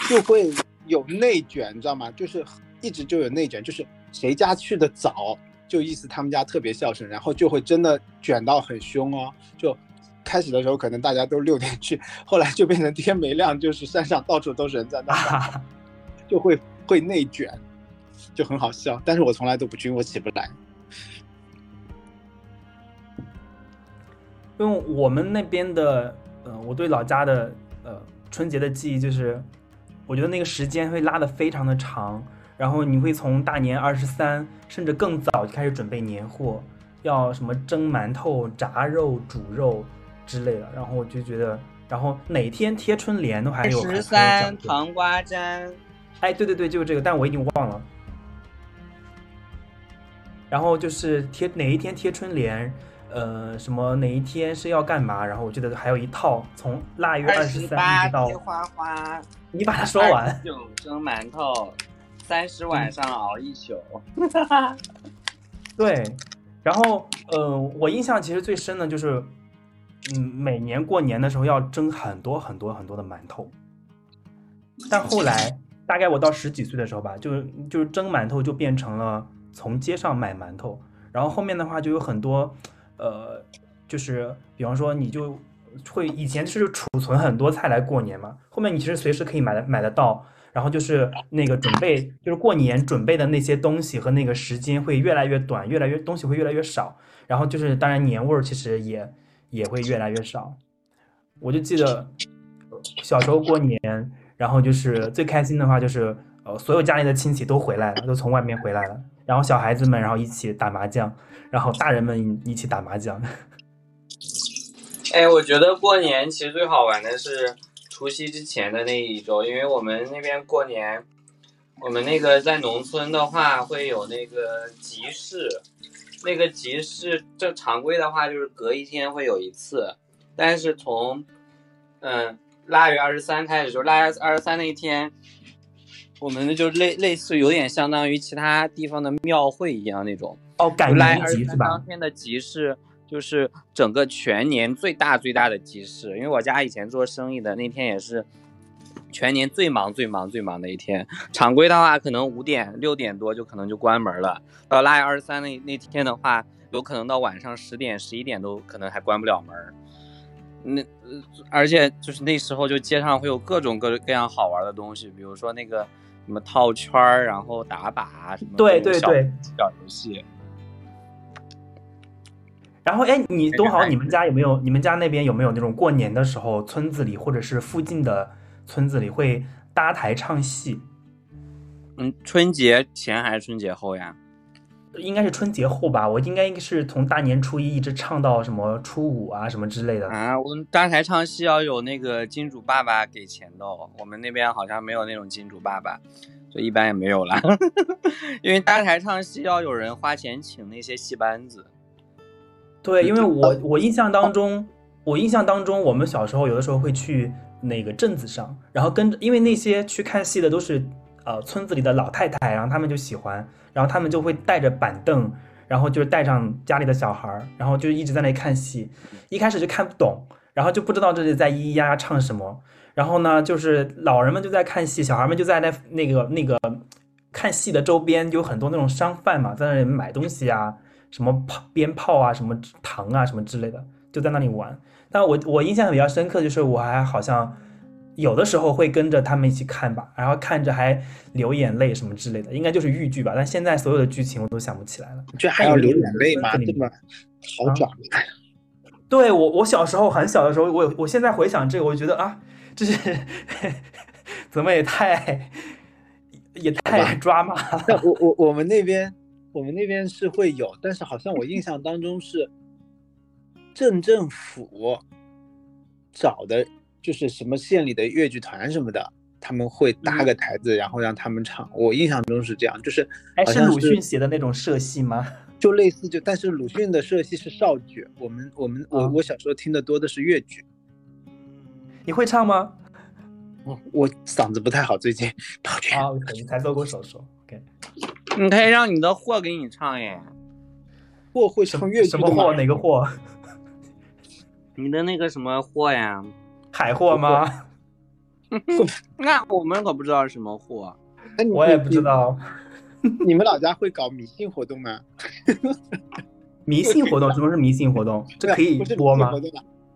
Speaker 2: 就会有内卷，你知道吗？就是一直就有内卷，就是谁家去的早。就意思他们家特别孝顺，然后就会真的卷到很凶哦。就开始的时候可能大家都六点去，[laughs] 后来就变成天没亮，就是山上到处都是人在那儿，[laughs] 就会会内卷，就很好笑。但是我从来都不去，我起不来。
Speaker 5: 因为我们那边的，呃，我对老家的呃春节的记忆就是，我觉得那个时间会拉得非常的长，然后你会从大年二十三甚至更早就开始准备年货，要什么蒸馒头、炸肉、煮肉之类的，然后我就觉得，然后哪天贴春联都还有
Speaker 3: 十三糖瓜粘，
Speaker 5: 哎，对对对，就是这个，但我已经忘了。然后就是贴哪一天贴春联，呃，什么哪一天是要干嘛，然后我记得还有一套，从腊月二
Speaker 3: 二
Speaker 5: 十三一直到
Speaker 3: 贴花花，
Speaker 5: 你把它说完。
Speaker 3: 九蒸馒头，三十晚上熬一宿。[laughs]
Speaker 5: 对，然后呃，我印象其实最深的就是，嗯，每年过年的时候要蒸很多很多很多的馒头，但后来大概我到十几岁的时候吧，就是就是蒸馒头就变成了从街上买馒头，然后后面的话就有很多，呃，就是比方说你就会以前是储存很多菜来过年嘛，后面你其实随时可以买的买得到。然后就是那个准备，就是过年准备的那些东西和那个时间会越来越短，越来越东西会越来越少。然后就是当然年味儿其实也也会越来越少。我就记得小时候过年，然后就是最开心的话就是呃所有家里的亲戚都回来了，都从外面回来了，然后小孩子们然后一起打麻将，然后大人们一起打麻将。[laughs]
Speaker 3: 哎，我觉得过年其实最好玩的是除夕之前的那一周，因为我们那边过年，我们那个在农村的话会有那个集市，那个集市正常规的话就是隔一天会有一次，但是从嗯腊月二十三开始，就腊月二十三那一天，我们就类类似有点相当于其他地方的庙会一样那种。
Speaker 5: 哦，赶集是
Speaker 3: 二十三当？天的集市就是整个全年最大最大的集市，因为我家以前做生意的，那天也是全年最忙最忙最忙的一天。常规的话，可能五点六点多就可能就关门了，到腊月二十三那那天的话，有可能到晚上十点十一点都可能还关不了门儿。那呃而且就是那时候就街上会有各种各各样好玩的东西，比如说那个什么套圈儿，然后打靶什么
Speaker 5: 对对对。
Speaker 3: 小游戏。
Speaker 5: 然后，哎，你东豪，你们家有没有？你们家那边有没有那种过年的时候，村子里或者是附近的村子里会搭台唱戏？
Speaker 3: 嗯，春节前还是春节后呀？
Speaker 5: 应该是春节后吧，我应该是从大年初一一直唱到什么初五啊，什么之类的。
Speaker 3: 啊，我们搭台唱戏要有那个金主爸爸给钱的哦，我们那边好像没有那种金主爸爸，所以一般也没有啦。[laughs] 因为搭台唱戏要有人花钱请那些戏班子。
Speaker 5: 对，因为我我印象当中，我印象当中，我们小时候有的时候会去那个镇子上，然后跟着，因为那些去看戏的都是呃村子里的老太太，然后他们就喜欢，然后他们就会带着板凳，然后就是带上家里的小孩儿，然后就一直在那里看戏，一开始就看不懂，然后就不知道这是在咿咿呀呀唱什么，然后呢，就是老人们就在看戏，小孩们就在那那个那个看戏的周边有很多那种商贩嘛，在那里买东西啊。什么炮、鞭炮啊，什么糖啊，什么之类的，就在那里玩。但我我印象比较深刻，就是我还好像有的时候会跟着他们一起看吧，然后看着还流眼泪什么之类的，应该就是豫剧吧。但现在所有的剧情我都想不起来了。
Speaker 2: 就还要流眼泪吗？
Speaker 5: 这里
Speaker 2: 这么好转？
Speaker 5: 对我，我小时候很小的时候，我我现在回想这个，我就觉得啊，这是 [laughs] 怎么也太 [laughs] 也太抓马了。
Speaker 2: 我我我们那边我们那边是会有，但是好像我印象当中是镇政府找的，就是什么县里的越剧团什么的，他们会搭个台子，然后让他们唱。我印象中是这样，就是
Speaker 5: 哎，是鲁迅写的那种社戏吗？[laughs]
Speaker 2: 就类似就，但是鲁迅的社戏是少剧，我们我们我
Speaker 5: 啊
Speaker 2: 我小时候听的多的是越剧。
Speaker 5: 你会唱吗？
Speaker 2: 我我嗓子不太好，最近 [laughs] 抱歉。
Speaker 5: 啊，你才做过手术。OK，
Speaker 3: 你可以让你的货给你唱耶，
Speaker 2: 货会唱粤剧的
Speaker 5: 什么货？哪个货？[laughs]
Speaker 3: 你的那个什么货呀？[laughs]
Speaker 5: 海货吗？[laughs]
Speaker 3: 那我们可不知道是什么货。
Speaker 5: 我也不知道。
Speaker 2: 你们老家会搞迷信活动吗？
Speaker 5: 迷信活动，什么是迷信活动？这可以播吗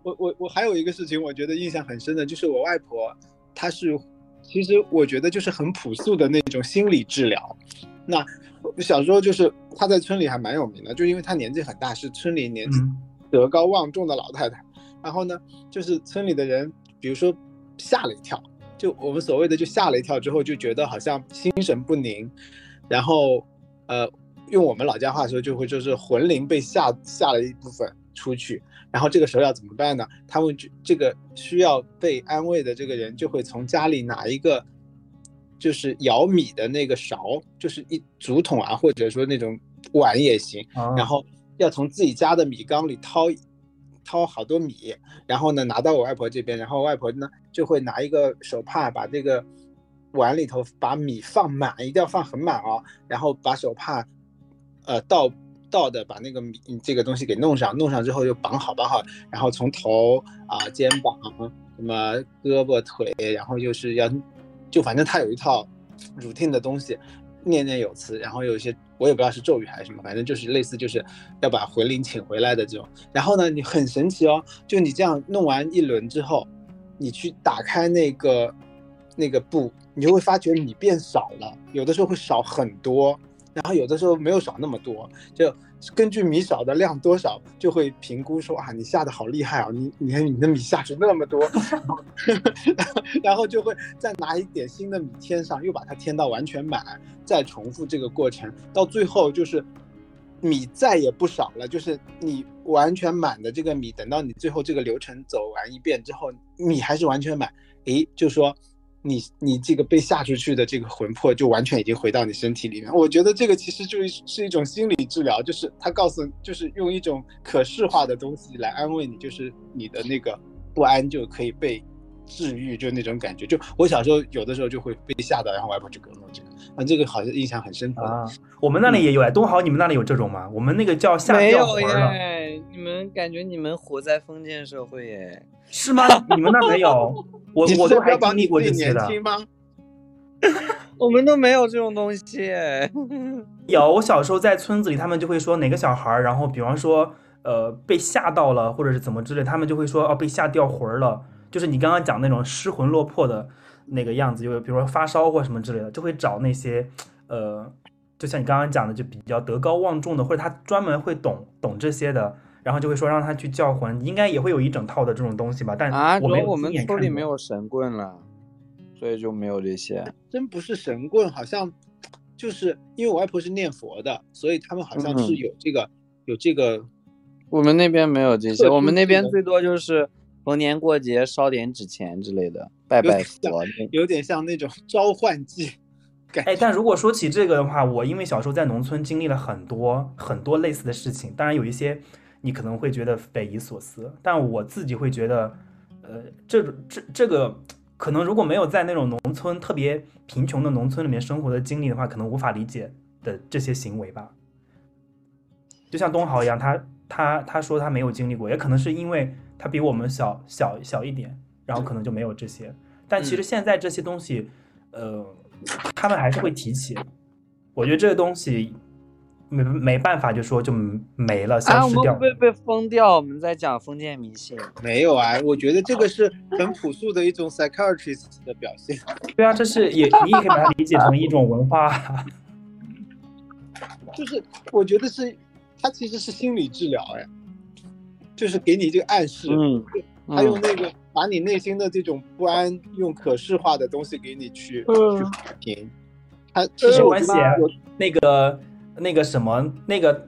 Speaker 2: 我我我还有一个事情，我觉得印象很深的，就是我外婆，她是其实我觉得就是很朴素的那种心理治疗。那我小时候就是她在村里还蛮有名的，就因为她年纪很大，是村里年纪
Speaker 5: 嗯
Speaker 2: 德高望重的老太太。然后呢，就是村里的人，比如说吓了一跳，就我们所谓的就吓了一跳之后，就觉得好像心神不宁，然后呃，用我们老家话说，就会就是魂灵被吓吓了一部分出去，然后这个时候要怎么办呢？他们就这个需要被安慰的这个人就会从家里拿一个就是舀米的那个勺，就是一竹筒啊，或者说那种碗也行，
Speaker 5: 啊。
Speaker 2: 然后要从自己家的米缸里掏掏好多米，然后呢拿到我外婆这边，然后外婆呢就会拿一个手帕把这个碗里头把米放满，一定要放很满哦，然后把手帕呃倒倒的把那个米这个东西给弄上，弄上之后就绑好绑好，然后从头啊、肩膀什么胳膊腿，然后就是要就反正他有一套 routine 的东西，念念有词，然后有一些我也不知道是咒语还是什么，反正就是类似就是要把魂灵请回来的这种。然后呢，你很神奇哦，就你这样弄完一轮之后，你去打开那个那个布，你就会发觉你变少了，有的时候会少很多，然后有的时候没有少那么多，就根据米少的量多少，就会评估说啊，你下的好厉害啊，你你看你的米下出那么多，[laughs] 然后就会再拿一点新的米添上，又把它添到完全满，再重复这个过程，到最后就是米再也不少了，就是你完全满的这个米，等到你最后这个流程走完一遍之后，米还是完全满，诶，就说你你这个被吓出去的这个魂魄就完全已经回到你身体里面。我觉得这个其实就是是一种心理治疗，就是他告诉，就是用一种可视化的东西来安慰你，就是你的那个不安就可以被治愈，就那种感觉。就我小时候有的时候就会被吓到，然后外婆就给我讲，啊，这个好像印象很深刻。
Speaker 5: 啊，我们那里也有哎，东豪，你们那里有这种吗？我们那个叫吓
Speaker 3: 没有
Speaker 5: 掉魂了，
Speaker 3: 耶，你们感觉你们活在封建社会耶？
Speaker 5: 是吗？你们那没有？[laughs] 我我都还经历过这些的。
Speaker 2: 年轻吗？[laughs]
Speaker 3: 我们都没有这种东西。[laughs]
Speaker 5: 有，我小时候在村子里，他们就会说哪个小孩儿，然后比方说呃被吓到了，或者是怎么之类，他们就会说哦被吓掉魂儿了，就是你刚刚讲那种失魂落魄的那个样子，就比如说发烧或什么之类的，就会找那些呃，就像你刚刚讲的，就比较德高望重的，或者他专门会懂懂这些的，然后就会说让他去叫魂，应该也会有一整套的这种东西吧？但
Speaker 3: 啊，
Speaker 5: 我
Speaker 3: 们村里没有神棍了，所以就没有这些。
Speaker 2: 真不是神棍，好像就是因为我外婆是念佛的，所以他们好像是
Speaker 3: 嗯
Speaker 2: 有这个、有这个
Speaker 3: 我们那边没有这些，我们那边最多就是逢年过节烧点纸钱之类的，拜拜
Speaker 2: 有点像
Speaker 3: 佛。
Speaker 2: 有点像那种 [laughs] 召唤剂感觉。
Speaker 5: 哎，但如果说起这个的话，我因为小时候在农村经历了很多很多类似的事情，当然有一些你可能会觉得匪夷所思，但我自己会觉得，呃，这种这这个可能如果没有在那种农村特别贫穷的农村里面生活的经历的话，可能无法理解的这些行为吧。就像东豪一样，他他他说他没有经历过，也可能是因为他比我们小小小一点，然后可能就没有这些。但其实现在这些东西，呃，他们还是会提起。我觉得这个东西没没办法，就说就没了，
Speaker 3: 啊，
Speaker 5: 消失掉
Speaker 3: 我们会。不会被封掉？我们在讲封建迷信。
Speaker 2: 没有啊，我觉得这个是很朴素的一种 psychiatrist 的表现。[laughs]
Speaker 5: 对啊，这是也你也可以把它理解成一种文化。
Speaker 2: 就是我觉得是，它其实是心理治疗，哎，就是给你这个暗示，
Speaker 3: 嗯，
Speaker 2: 他用那个把你内心的这种不安，用可视化的东西给你去、
Speaker 3: 嗯
Speaker 2: 去抚平。他其实我
Speaker 5: 没关系
Speaker 2: 觉得有
Speaker 5: 那个那个什么那个，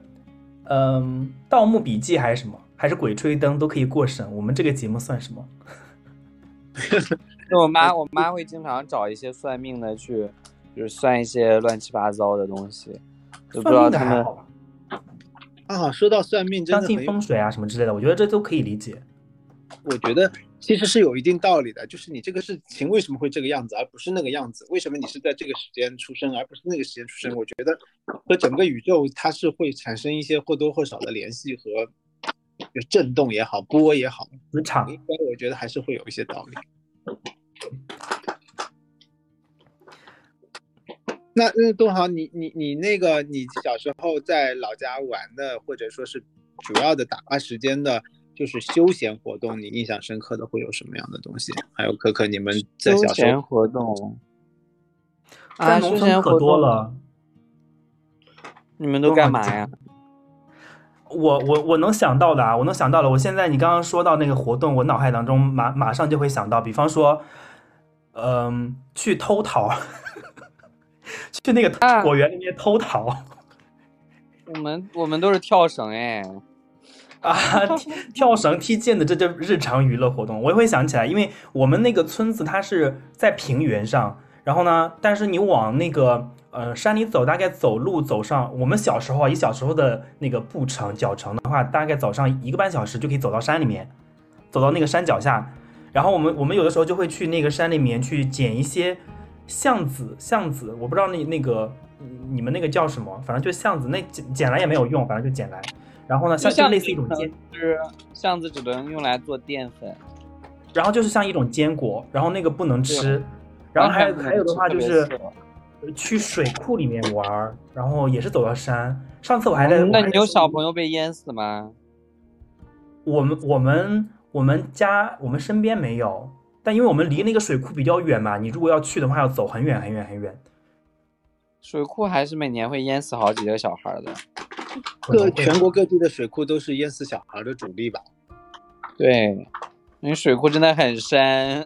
Speaker 5: 嗯，《盗墓笔记》还是什么，还是《鬼吹灯》都可以过审。我们这个节目算什么？[laughs]
Speaker 3: 就我妈，我妈会经常找一些算命的去，就是算一些乱七八糟的东西，就不知
Speaker 5: 算
Speaker 3: 道他们
Speaker 2: 啊，说到算命，真
Speaker 5: 相信风水啊什么之类的，我觉得这都可以理解。
Speaker 2: 我觉得其实是有一定道理的，就是你这个事情为什么会这个样子，而不是那个样子？为什么你是在这个时间出生，而不是那个时间出生？我觉得和整个宇宙它是会产生一些或多或少的联系和就震动也好，波也好，
Speaker 5: 磁场
Speaker 2: 应该我觉得还是会有一些道理。[laughs] 那那东豪，你你你那个你小时候在老家玩的，或者说是主要的打发时间的，就是休闲活动，你印象深刻的会有什么样的东西？还有可可，你们在小时候
Speaker 3: 闲活动啊，
Speaker 5: 农村可
Speaker 3: 休闲可，
Speaker 5: 多了。
Speaker 3: 你们都干嘛呀？
Speaker 5: 我我我能想到的啊，我能想到的。我现在你刚刚说到那个活动，我脑海当中马马上就会想到，比方说，嗯、去偷桃，[laughs] 去那个
Speaker 3: 啊
Speaker 5: 果园里面偷桃
Speaker 3: 我们我们都是跳绳哎，[laughs]
Speaker 5: 啊，跳绳、踢毽子，这就日常娱乐活动，我也会想起来，因为我们那个村子它是在平原上，然后呢，但是你往那个呃山里走，大概走路走上，我们小时候啊，以小时候的那个步程脚程的话，大概走上一个半小时就可以走到山里面，走到那个山脚下。然后我们我们有的时候就会去那个山里面去捡一些橡子，橡子，我不知道那那个嗯你们那个叫什么，反正就橡子，那捡捡来也没有用，反正就捡来。然后呢，像类似一种坚，
Speaker 3: 是橡子只能用来做淀粉，
Speaker 5: 然后就是像一种坚果，然后那个不能吃。然后还有还有的话就是去水库里面玩，然后也是走到山。上次我还在，
Speaker 3: 嗯那你有小？朋友被淹死吗？
Speaker 5: 我们我们我们家我们身边没有，但因为我们离那个水库比较远嘛，你如果要去的话，要走很远很远很远。
Speaker 3: 水库还是每年会淹死好几个小孩的。
Speaker 2: 各全国各地的水库都是淹死小孩的主力吧？
Speaker 3: 对，因为水库真的很深。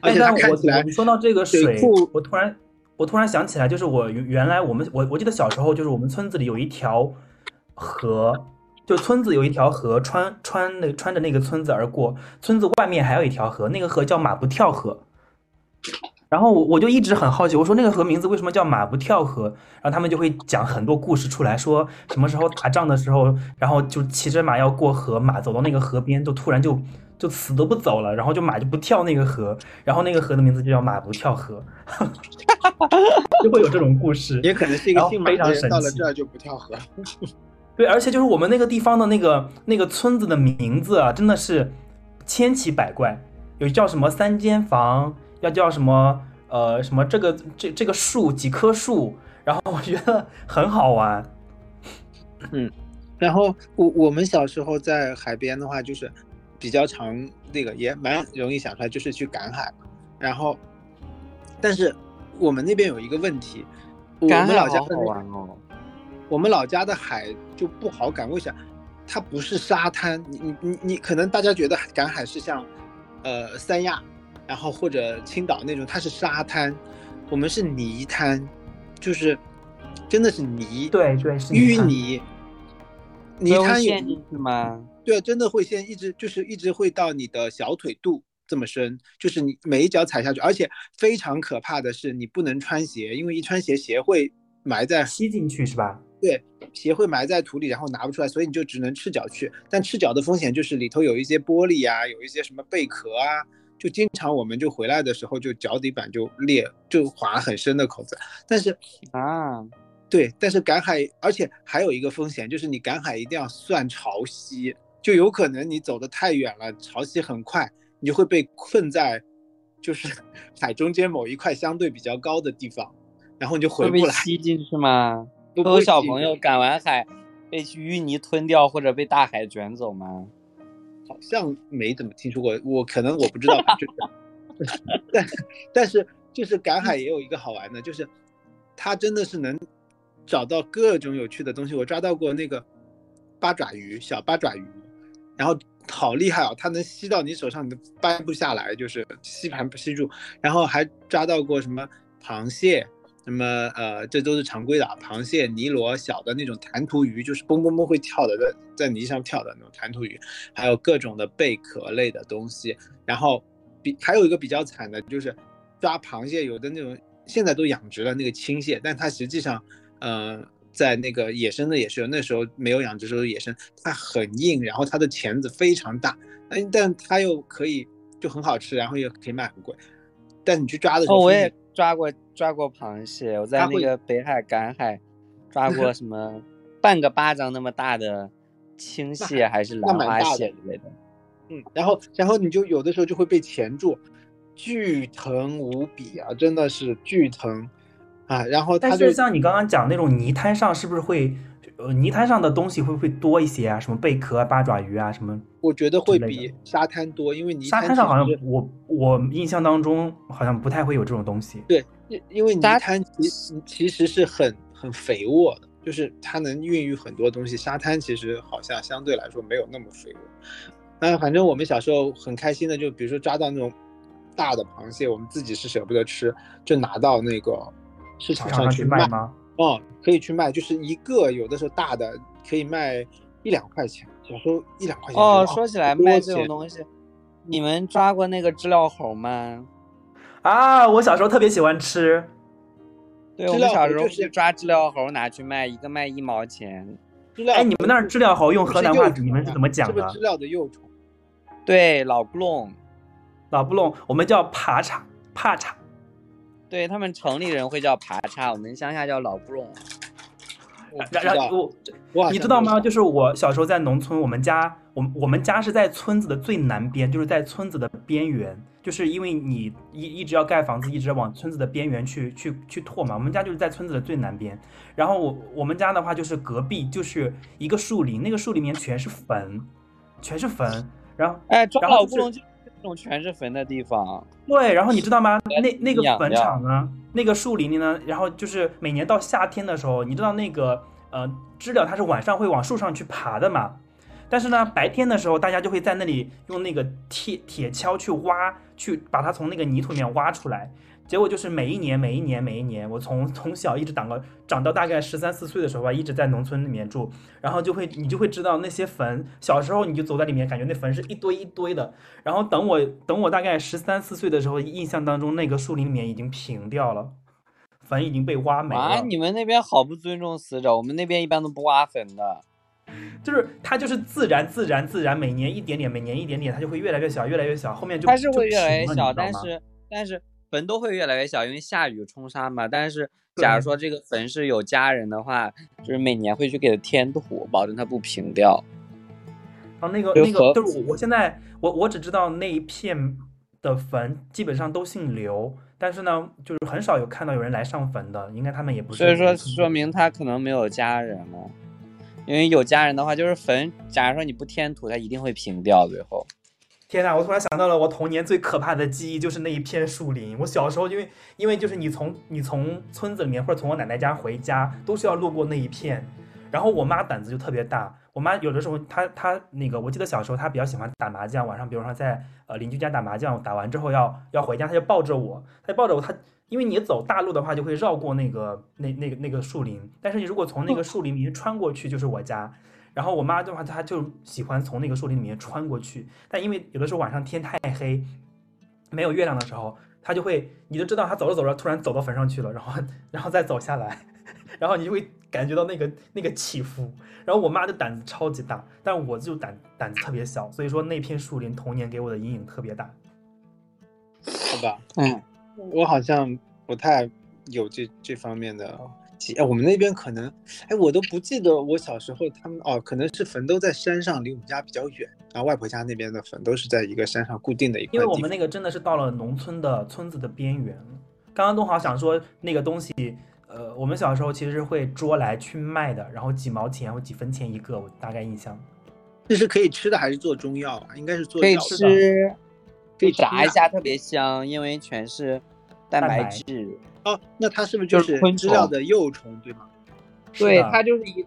Speaker 2: 而且
Speaker 5: 我
Speaker 2: 看起来
Speaker 5: 我你说到这个水
Speaker 2: 水库，
Speaker 5: 我突然我突然想起来，就是我原原来我们我我记得小时候就是我们村子里有一条河，就村子有一条河穿穿那穿着那个村子而过，村子外面还有一条河，那个河叫马不跳河。然后我我就一直很好奇，我说那个河名字为什么叫马不跳河？然后他们就会讲很多故事出来，说什么时候打仗的时候，然后就骑着马要过河，马走到那个河边，就突然就就死都不走了，然后就马就不跳那个河，然后那个河的名字就叫马不跳河，[laughs] 就会有这种故事。
Speaker 2: 也可能是一个姓马
Speaker 5: 非常神
Speaker 2: 的人到了
Speaker 5: 奇
Speaker 2: 这儿就不跳河。[laughs]
Speaker 5: 对，而且就是我们那个地方的那个那个村子的名字啊，真的是千奇百怪，有叫什么三间房，要叫什么呃什么这个这这个树几棵树，然后我觉得很好玩。
Speaker 2: 嗯然后我我们小时候在海边的话，就是比较常那个也蛮容易想出来，就是去赶海嘛。然后，但是我们那边有一个问题，我
Speaker 3: 赶
Speaker 2: 们
Speaker 3: 海好好玩哦。
Speaker 2: 我们老家的海就不好赶，为啥？它不是沙滩，你你你你可能大家觉得赶海是像，呃三亚，然后或者青岛那种，它是沙滩，我们是泥滩，就是真的是泥，
Speaker 5: 对对，
Speaker 2: 淤泥，泥滩有
Speaker 3: 陷进去吗？
Speaker 2: 对，真的会先一直就是一直会到你的小腿肚这么深，就是你每一脚踩下去，而且非常可怕的是你不能穿鞋，因为一穿鞋鞋会埋在
Speaker 5: 吸进去是吧？
Speaker 2: 对鞋会埋在土里，然后拿不出来，所以你就只能赤脚去。但赤脚的风险就是里头有一些玻璃啊，有一些什么贝壳啊，就经常我们就回来的时候就脚底板就裂，就划很深的口子。但是
Speaker 3: 啊，
Speaker 2: 对，但是赶海，而且还有一个风险，就是你赶海一定要算潮汐，就有可能你走得太远了，潮汐很快，你就会被困在就是 [laughs] 海中间某一块相对比较高的地方，然后你就回不来。
Speaker 3: 吸进去吗？
Speaker 2: 不
Speaker 3: 会有小朋友赶完海被淤泥吞掉，或者被大海卷走吗？
Speaker 2: 好像没怎么听说过，我可能我不知道但 [laughs] 但是就是赶海也有一个好玩的，就是它真的是能找到各种有趣的东西。我抓到过那个八爪鱼，小八爪鱼，然后好厉害哦，它能吸到你手上，你都掰不下来，就是吸盘不吸住。然后还抓到过什么螃蟹。什么呃，这都是常规的啊，螃蟹、尼罗、小的那种弹涂鱼，就是嘣嘣嘣会跳的，在在泥上跳的那种弹涂鱼，还有各种的贝壳类的东西。然后比还有一个比较惨的就是抓螃蟹，有的那种现在都养殖了那个青蟹，但它实际上呃在那个野生的也是有，那时候没有养殖时候野生，它很硬，然后它的钳子非常大，但，但它又可以就很好吃，然后又可以卖很贵。但你去抓的时候，
Speaker 3: 哦，我也抓过抓过螃蟹，我在那个北海赶海抓过什么半个巴掌那么大的青蟹还是
Speaker 2: 那
Speaker 3: 兰花蟹之类的。
Speaker 2: 嗯，然后然后你就有的时候就会被钳住，巨疼无比啊，真的是巨疼啊，然后
Speaker 5: 但
Speaker 2: 它就是
Speaker 5: 像你刚刚讲那种泥滩上，是不是会呃泥滩上的东西会不会多一些啊？什么贝壳啊、八爪鱼啊什么？
Speaker 2: 我觉得会比沙滩多，因为泥
Speaker 5: 沙
Speaker 2: 滩
Speaker 5: 滩上好像我我印象当中好像不太会有这种东西。
Speaker 2: 对，因因为泥滩其实其实是很很肥沃的，就是它能孕育很多东西。沙滩其实好像相对来说没有那么肥沃。那反正我们小时候很开心的，就比如说抓到那种大的螃蟹，我们自己是舍不得吃，就拿到那个市场
Speaker 5: 上去
Speaker 2: 上去卖
Speaker 5: 卖。吗？
Speaker 2: 哦，可以去卖，就是一个有的时候大的可以卖一两块钱，小时候一两块钱
Speaker 3: 哦，说起来卖这种东西，你们抓过那个知了猴吗？
Speaker 5: 啊，我小时候特别喜欢吃。
Speaker 3: 对，
Speaker 2: 知
Speaker 3: 我们小时候
Speaker 2: 是
Speaker 3: 会抓知了猴拿去卖，一个卖一毛钱。
Speaker 2: 知了
Speaker 5: 哎，你们那儿知了猴用河南话你们是
Speaker 2: 啊
Speaker 5: 怎么讲的
Speaker 2: 知？了的幼虫？
Speaker 3: 对，老布隆，
Speaker 5: 老布隆，我们叫爬叉，帕叉。
Speaker 3: 对他们城里人会叫爬叉，我们乡下叫老布隆。
Speaker 5: 然
Speaker 2: 知道
Speaker 5: 然我你知道吗？就是我小时候在农村，我们家我们我们家是在村子的最南边，就是在村子的边缘。就是因为你一一直要盖房子，一直往村子的边缘去去去拓嘛。我们家就是在村子的最南边。然后我我们家的话就是隔壁就是一个树林，那个树里面全是坟，全是坟。然后
Speaker 3: 哎，抓
Speaker 5: 然后就是
Speaker 3: 老布隆就种全是坟的地方。
Speaker 5: 对，然后你知道吗？那那个坟场呢，那个树林里呢，然后就是每年到夏天的时候，你知道那个呃知了它是晚上会往树上去爬的嘛，但是呢白天的时候，大家就会在那里用那个铁铁锹去挖，去把它从那个泥土里面挖出来。结果就是每一年每一年每一年，我从 [laughs] 从小一直长到长到大概十三四岁的时候吧，一直在农村里面住，然后就会你就会知道那些坟，小时候你就走在里面，感觉那坟是一堆一堆的，然后等我等我大概十三四岁的时候，印象当中那个树林里面已经平掉了，坟已经被挖没
Speaker 3: 啊，
Speaker 5: 了。
Speaker 3: 你们那边好不尊重死者，我们那边一般都不挖坟的。
Speaker 5: 就是它就是自然自然自然，每年一点点，每年一点点，它就会越来越小，越来越小，后面就
Speaker 3: 它是会越来越小，但是但是坟都会越来越小，因为下雨冲沙嘛。但是假如说这个坟是有家人的话，就是每年会去给它添土，保证它不平掉。
Speaker 5: 然后那个那个就是我我现在我我只知道那一片的坟基本上都姓刘，但是呢，就是很少有看到有人来上坟的，应该他们也不是
Speaker 3: 所以说说明他可能没有家人了，因为有家人的话，就是坟，假如说你不添土，它一定会平掉，最后。
Speaker 5: 天呐，我突然想到了我童年最可怕的记忆，就是那一片树林。我小时候因为因为就是你从你从村子里面或者从我奶奶家回家，都是要路过那一片。然后我妈胆子就特别大，我妈有的时候她她那个，我记得小时候她比较喜欢打麻将，晚上比如说在呃邻居家打麻将，打完之后要要回家，她就抱着我，她就抱着我，她因为你走大路的话就会绕过那个那那个那个树林，但是你如果从那个树林里面穿过去就是我家。然后我妈的话，她就喜欢从那个树林里面穿过去，但因为有的时候晚上天太黑，没有月亮的时候，她就会，你就知道她走着走着突然走到坟上去了，然后然后再走下来，[laughs] 然后你就会感觉到那个那个起伏。然后我妈的胆子超级大，但我就胆胆子特别小，所以说那片树林童年给我的阴影特别大。
Speaker 2: 好吧，
Speaker 3: 嗯，
Speaker 2: 我好像不太有这这方面的记。哎，我们那边可能，哎，我都不记得我小时候他们哦，可能是坟都在山上，离我们家比较远。然后外婆家那边的坟都是在一个山上固定的一块。
Speaker 5: 因为我们那个真的是到了农村的村子的边缘。刚刚东豪想说那个东西，呃，我们小时候其实会捉来去卖的，然后几毛钱或几分钱一个，我大概印象。
Speaker 2: 这是可以吃的还是做中药啊？应该是做
Speaker 3: 可以吃，
Speaker 2: 可以
Speaker 3: 炸一下特别香，因为全是蛋
Speaker 5: 蛋白
Speaker 3: 白质。
Speaker 2: 哦。那它是不是
Speaker 3: 就
Speaker 2: 就是是
Speaker 3: 昆虫
Speaker 2: 知了的幼虫，对吗？
Speaker 3: 对，它就是一，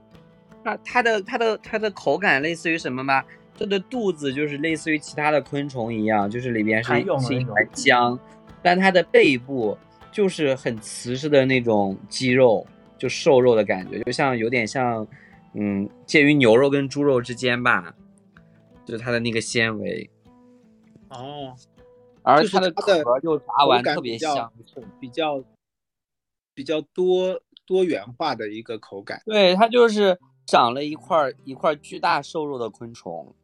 Speaker 3: 它它的它的它的口感类似于什么吧？它的肚子就是类似于其他的昆虫一样，就是里边是是一团浆，但它的背部就是很瓷实的那种肌肉，就瘦肉的感觉，就像有点像，嗯，介于牛肉跟猪肉之间吧，就是它的那个纤维，
Speaker 2: 哦，
Speaker 3: 而
Speaker 2: 就是
Speaker 3: 它的壳就炸完特别香。
Speaker 2: 比较比较多多元化的一个口感。
Speaker 3: 对，它就是长了一块儿一块儿巨大瘦肉的昆虫。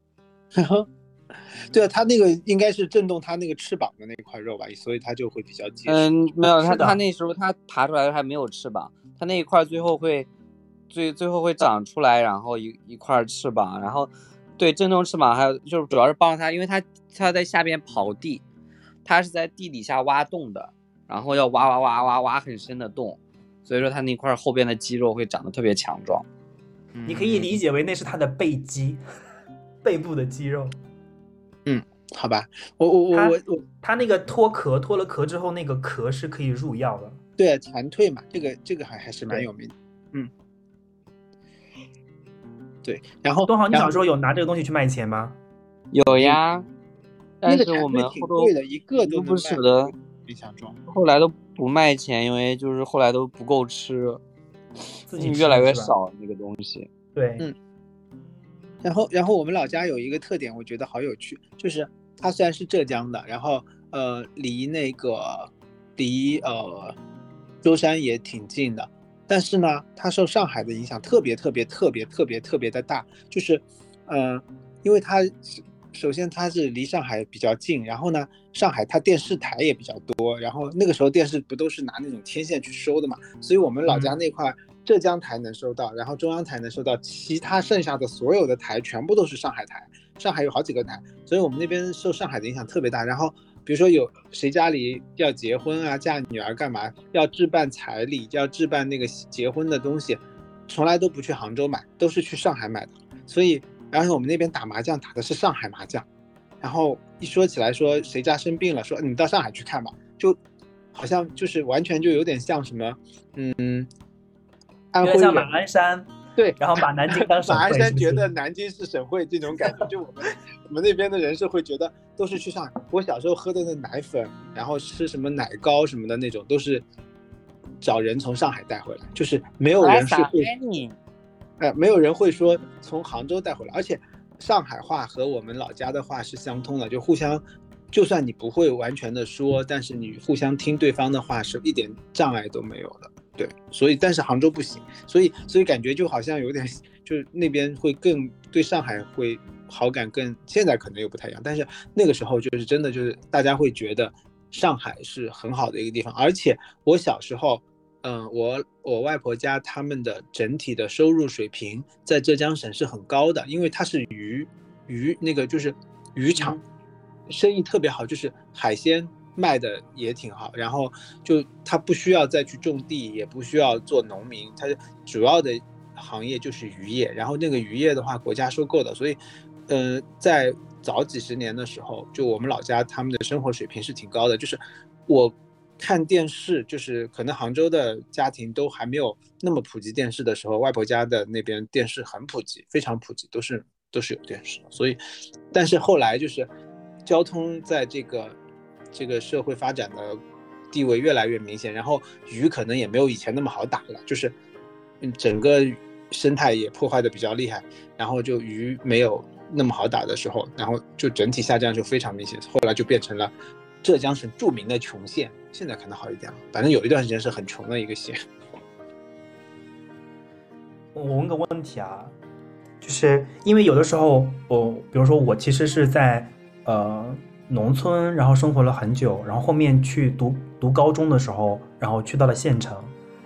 Speaker 3: [laughs]
Speaker 2: 对啊，它那个应该是震动它那个翅膀的那块肉吧，所以它就会比较结实。
Speaker 3: 嗯，没有，它它那时候它爬出来的还没有翅膀，它那一块儿最后会最最后会长出来，然后一一块儿翅膀，然后对震动翅膀，还有就是主要是帮它，因为它它在下边刨地，它是在地底下挖洞的，然后要挖挖挖挖挖很深的洞，所以说它那块后边的肌肉会长得特别强壮。
Speaker 5: 你可以理解为那是它的背肌，[laughs] 背部的肌肉。
Speaker 2: 嗯好吧，我我我我我，
Speaker 5: 他那个脱壳，脱了壳之后，那个壳是可以入药的。
Speaker 2: 对蝉蜕嘛，这个这个还还是蛮有名的，嗯，对，然后
Speaker 5: 东豪，你小时候有拿这个东西去卖钱吗？
Speaker 3: 有呀，但
Speaker 2: 那个蝉
Speaker 3: 是我们
Speaker 2: 挺
Speaker 3: 后头
Speaker 2: 贵的，一个都
Speaker 3: 都不舍得，
Speaker 2: 印象中，
Speaker 3: 后来都不卖钱，因为就是后来都不够吃，
Speaker 5: 自己
Speaker 3: 越来越。少那个东西。
Speaker 5: 对，
Speaker 2: 嗯然后，然后我们老家有一个特点，我觉得好有趣，就是它虽然是浙江的，然后呃离那个离呃舟山也挺近的，但是呢，它受上海的影响特别特别特别特别特别的大，就是呃，因为它是首先它是离上海比较近，然后呢，上海它电视台也比较多，然后那个时候电视不都是拿那种天线去收的嘛，所以我们老家
Speaker 5: 嗯
Speaker 2: 那块浙江台能收到，然后中央台能收到，其他剩下的所有的台全部都是上海台。上海有好几个台，所以我们那边受上海的影响特别大。然后比如说有谁家里要结婚啊，嫁女儿干嘛，要置办彩礼，要置办那个结婚的东西，从来都不去杭州买，都是去上海买的。所以，然后我们那边打麻将打的是上海麻将，然后一说起来说谁家生病了，说你到上海去看吧，就好像就是完全就有点像什么，嗯，安徽
Speaker 5: 马鞍山，
Speaker 2: 对，
Speaker 5: 然后把南京当 [laughs] 省
Speaker 2: 马鞍山觉得南京是省会这种感觉，就我们我们那边的人是会觉得都是去上海。我小时候喝的那奶粉，然后吃什么奶糕什么的那种，都是找人从上海带回来，就是没有人是会，
Speaker 3: 你
Speaker 2: 呃，没有人会说从杭州带回来，而且上海话和我们老家的话是相通的，就互相。就算你不会完全的说，但是你互相听对方的话是一点障碍都没有的。对，所以但是杭州不行，所以所以感觉就好像有点，就是那边会更对上海会好感更，现在可能又不太一样，但是那个时候就是真的就是大家会觉得上海是很好的一个地方，而且我小时候，嗯、我我外婆家他们的整体的收入水平在浙江省是很高的，因为它是渔渔那个就是渔场，生意特别好，就是海鲜卖的也挺好，然后就他不需要再去种地，也不需要做农民，他主要的行业就是渔业，然后那个渔业的话国家收购的，所以，呃，在早几十年的时候，就我们老家他们的生活水平是挺高的，就是我看电视，就是可能杭州的家庭都还没有那么普及电视的时候，外婆家的那边电视很普及，非常普及，都是都是有电视的，所以，但是后来就是交通在这个这个社会发展的地位越来越明显，然后鱼可能也没有以前那么好打了，就是嗯整个生态也破坏的比较厉害，然后就鱼没有那么好打的时候，然后就整体下降就非常明显，后来就变成了浙江省著名的穷县，现在可能好一点了，反正有一段时间是很穷的一个县。[laughs]
Speaker 5: 我问个问题啊，就是因为有的时候我，比如说我其实是在呃农村，然后生活了很久，然后后面去读读高中的时候，然后去到了县城，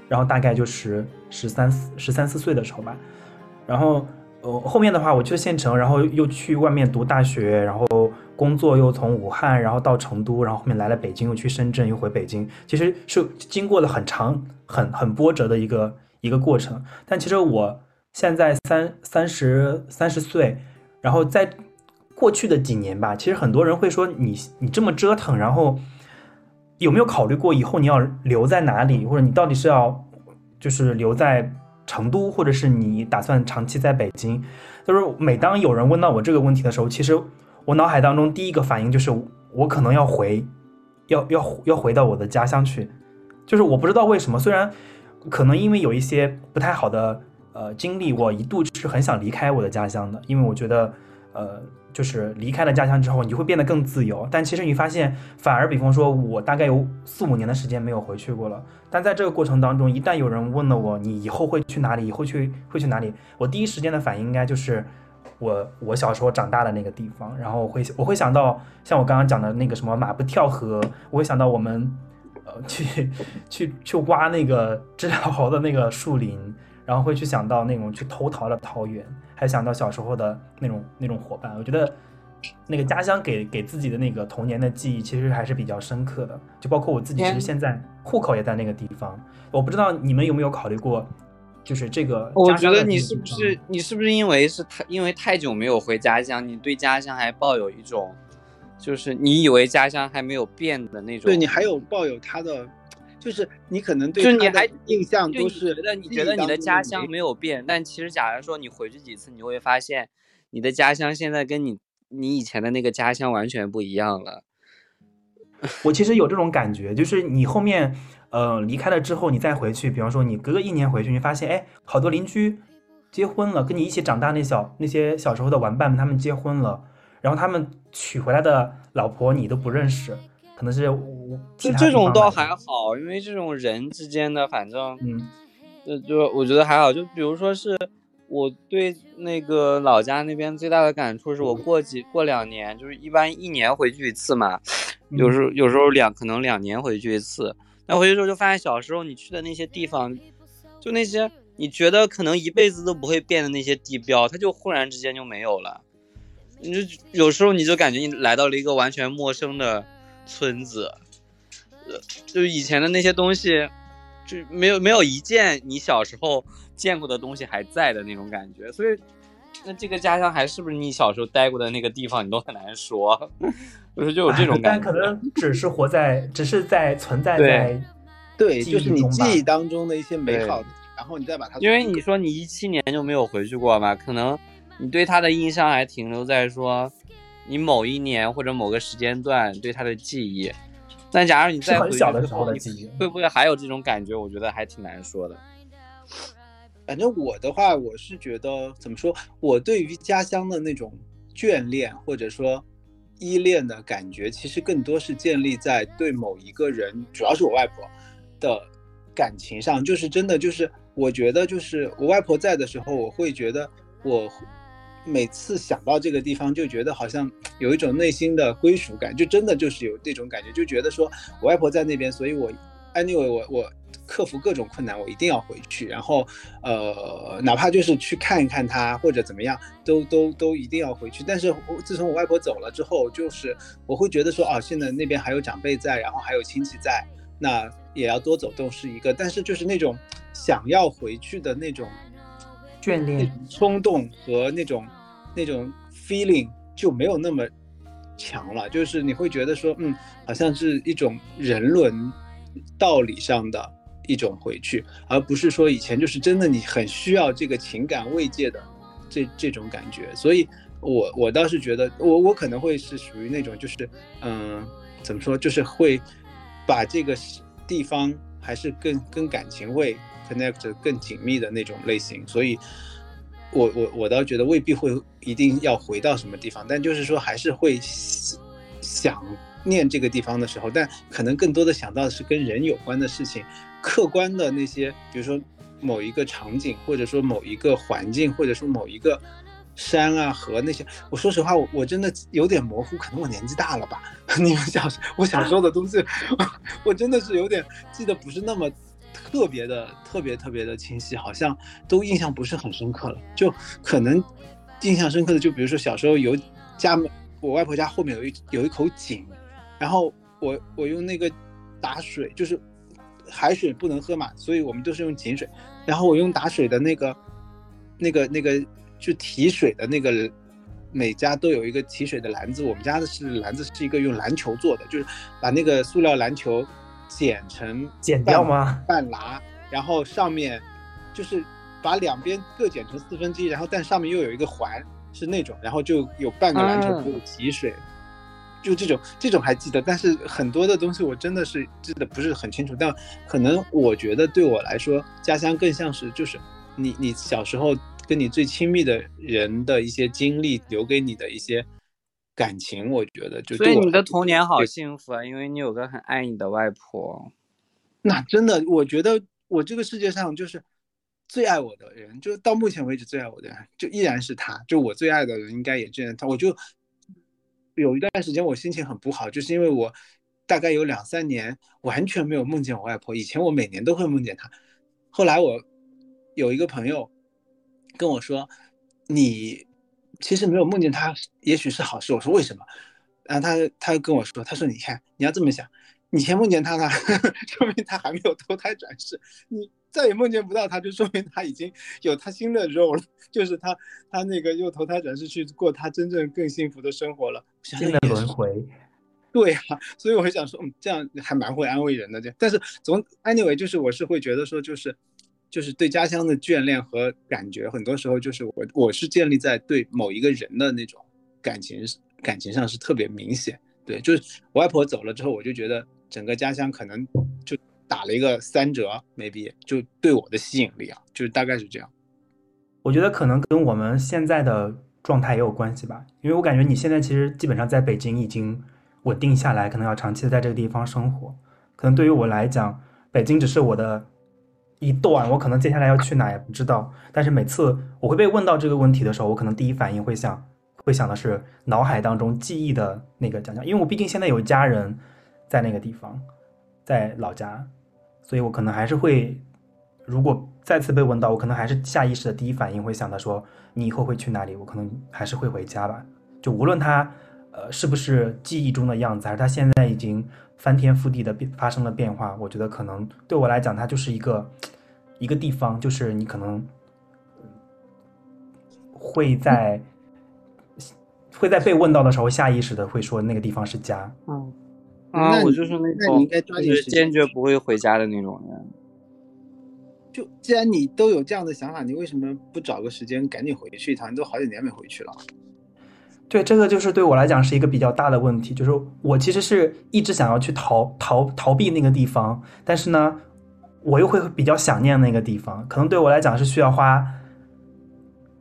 Speaker 5: 然后大概就十十三四十三四岁的时候吧，然后呃后面的话我去了县城，然后又去外面读大学，然后工作又从武汉然后到成都，然后后面来了北京，又去深圳，又回北京，其实是经过了很长很很波折的一个一个过程。但其实我现在三三十三十岁，然后在过去的几年吧，其实很多人会说你你这么折腾，然后有没有考虑过以后你要留在哪里，或者你到底是要就是留在成都，或者是你打算长期在北京？就是每当有人问到我这个问题的时候，其实我脑海当中第一个反应就是我可能要回，要要要回到我的家乡去。就是我不知道为什么，虽然可能因为有一些不太好的呃经历，我一度是很想离开我的家乡的，因为我觉得呃就是离开了家乡之后，你就会变得更自由。但其实你发现，反而比方说，我大概有四五年的时间没有回去过了。但在这个过程当中，一旦有人问了我，你以后会去哪里？以后去会去哪里？我第一时间的反应应该就是我我小时候长大的那个地方，然后我会我会想到像我刚刚讲的那个什么马不跳河，我会想到我们呃去去去挖那个知了猴的那个树林，然后会去想到那种去偷桃的桃园，还想到小时候的那种那种伙伴。我觉得那个家乡给给自己的那个童年的记忆，其实还是比较深刻的。就包括我自己，其实现在户口也在那个地方。我不知道你们有没有考虑过，就是这个。
Speaker 3: 我觉得你是不是你是不是因为是太因为太久没有回家乡，你对家乡还抱有一种，就是你以为家乡还没有变的那种。
Speaker 2: 对你还有抱有他的。就是你可能对，
Speaker 3: 就你还
Speaker 2: 印象都是
Speaker 3: 觉得你觉得你的家乡没有变，但其实假如说你回去几次，你会发现你的家乡现在跟你你以前的那个家乡完全不一样了。
Speaker 5: 我其实有这种感觉，就是你后面呃离开了之后，你再回去，比方说你隔个一年回去，你发现哎，好多邻居结婚了，跟你一起长大那小那些小时候的玩伴们，他们结婚了，然后他们娶回来的老婆你都不认识。可能是
Speaker 3: 就这种倒还好，因为这种人之间的，反正
Speaker 5: 嗯，
Speaker 3: 就就我觉得还好。就比如说是我对那个老家那边最大的感触，是我过几过两年，就是一般一年回去一次嘛，有时候有时候两可能两年回去一次。那回去之后就发现，小时候你去的那些地方，就那些你觉得可能一辈子都不会变的那些地标，它就忽然之间就没有了。你就有时候你就感觉你来到了一个完全陌生的。村子，呃，就以前的那些东西，就没有没有一件你小时候见过的东西还在的那种感觉，所以，那这个家乡还是不是你小时候待过的那个地方，你都很难说，[laughs] 就是就有这种感
Speaker 5: 觉。但可能只是活在，只是在存在在，
Speaker 2: 对，就是你记忆当中的一些美好，然后你再把它。
Speaker 3: 因为你说你一七年就没有回去过嘛，可能你对他的印象还停留在说。你某一年或者某个时间段对他的记忆，但假如你再回去
Speaker 5: 的时候的记忆，
Speaker 3: 会不会还有这种感觉？我觉得还挺难说的。
Speaker 2: 反正我的话，我是觉得怎么说，我对于家乡的那种眷恋或者说依恋的感觉，其实更多是建立在对某一个人，主要是我外婆的感情上。就是真的，就是我觉得，就是我外婆在的时候，我会觉得我。每次想到这个地方，就觉得好像有一种内心的归属感，就真的就是有那种感觉，就觉得说我外婆在那边，所以我，anyway，我我克服各种困难，我一定要回去，然后呃，哪怕就是去看一看他或者怎么样，都都都一定要回去。但是自从我外婆走了之后，就是我会觉得说，哦，现在那边还有长辈在，然后还有亲戚在，那也要多走动是一个，但是就是那种想要回去的那种。
Speaker 5: 眷恋、
Speaker 2: 冲动和那种那种 feeling 就没有那么强了，就是你会觉得说，嗯，好像是一种人伦道理上的一种回去，而不是说以前就是真的你很需要这个情感慰藉的这这种感觉。所以，我我倒是觉得，我我可能会是属于那种就是，嗯，怎么说，就是会把这个地方还是更跟感情会。connect 更紧密的那种类型，所以，我我我倒觉得未必会一定要回到什么地方，但就是说还是会想念这个地方的时候，但可能更多的想到的是跟人有关的事情，客观的那些，比如说某一个场景，或者说某一个环境，或者说某一个山啊河那些，我说实话，我我真的有点模糊，可能我年纪大了吧。[laughs] 你们小我小时候的东西，我真的是有点记得不是那么。特别的特别特别的清晰，好像都印象不是很深刻了。就可能印象深刻的，就比如说小时候有家，我外婆家后面有一有一口井，然后我我用那个打水，就是海水不能喝嘛，所以我们都是用井水。然后我用打水的那个那个那个就提水的那个，每家都有一个提水的篮子。我们家的是篮子是一个用篮球做的，就是把那个塑料篮球。剪成
Speaker 5: 剪掉吗？[laughs]
Speaker 2: 半拉，然后上面就是把两边各剪成四分之一，然后但上面又有一个环，是那种，然后就有半个篮球可以提水，就这种这种还记得，但是很多的东西我真的是记得不是很清楚，但可能我觉得对我来说，家乡更像是就是你你小时候跟你最亲密的人的一些经历留给你的一些。感情，我觉得就
Speaker 3: 所以你的童年好幸福啊，因为你有个很爱你的外婆。
Speaker 2: 那真的，我觉得我这个世界上就是最爱我的人，就到目前为止最爱我的人，就依然是他。就我最爱的人，应该也这样。他，我就有一段时间我心情很不好，就是因为我大概有两三年完全没有梦见我外婆。以前我每年都会梦见她，后来我有一个朋友跟我说，你。其实没有梦见他，也许是好事。我说为什么？然后他他跟我说，他说你看你要这么想，你先梦见他了，[laughs] 说明他还没有投胎转世，你再也梦见不到他，就说明他已经有他新的肉了，[laughs] 就是他他那个又投胎转世去过他真正更幸福的生活了，
Speaker 5: 新的轮回。[laughs]
Speaker 2: 对呀、所以我会想说，嗯，这样还蛮会安慰人的。这，但是总 anyway 就是我是会觉得说，就是就是对家乡的眷恋和感觉，很多时候就是我我是建立在对某一个人的那种感情感情上是特别明显。对，就是我外婆走了之后，我就觉得整个家乡可能就打了一个三折，maybe 就对我的吸引力啊，就是大概是这样。
Speaker 5: 我觉得可能跟我们现在的状态也有关系吧，因为我感觉你现在其实基本上在北京已经稳定下来，可能要长期的在这个地方生活。可能对于我来讲，北京只是我的一段，我可能接下来要去哪也不知道。但是每次我会被问到这个问题的时候，我可能第一反应会想，会想的是脑海当中记忆的那个讲讲，因为我毕竟现在有家人在那个地方，在老家，所以我可能还是会，如果再次被问到，我可能还是下意识的第一反应会想到说，你以后会去哪里？我可能还是会回家吧。就无论他呃是不是记忆中的样子，还是他现在已经翻天覆地的变发生了变化，我觉得可能对我来讲，它就是一个一个地方，就是你可能会在。会在被问到的时候，下意识的会说那个地方是家。
Speaker 3: 啊，我就是那
Speaker 2: 那你
Speaker 3: 种
Speaker 2: 应该抓
Speaker 3: 就是
Speaker 2: 紧时间
Speaker 3: 坚决不会回家的那种人。
Speaker 2: 就既然你都有这样的想法，你为什么不找个时间赶紧回去一趟？你都好几年没回去了。
Speaker 5: 对，这个就是对我来讲是一个比较大的问题，就是我其实是一直想要去逃逃逃避那个地方，但是呢，我又会比较想念那个地方，可能对我来讲是需要花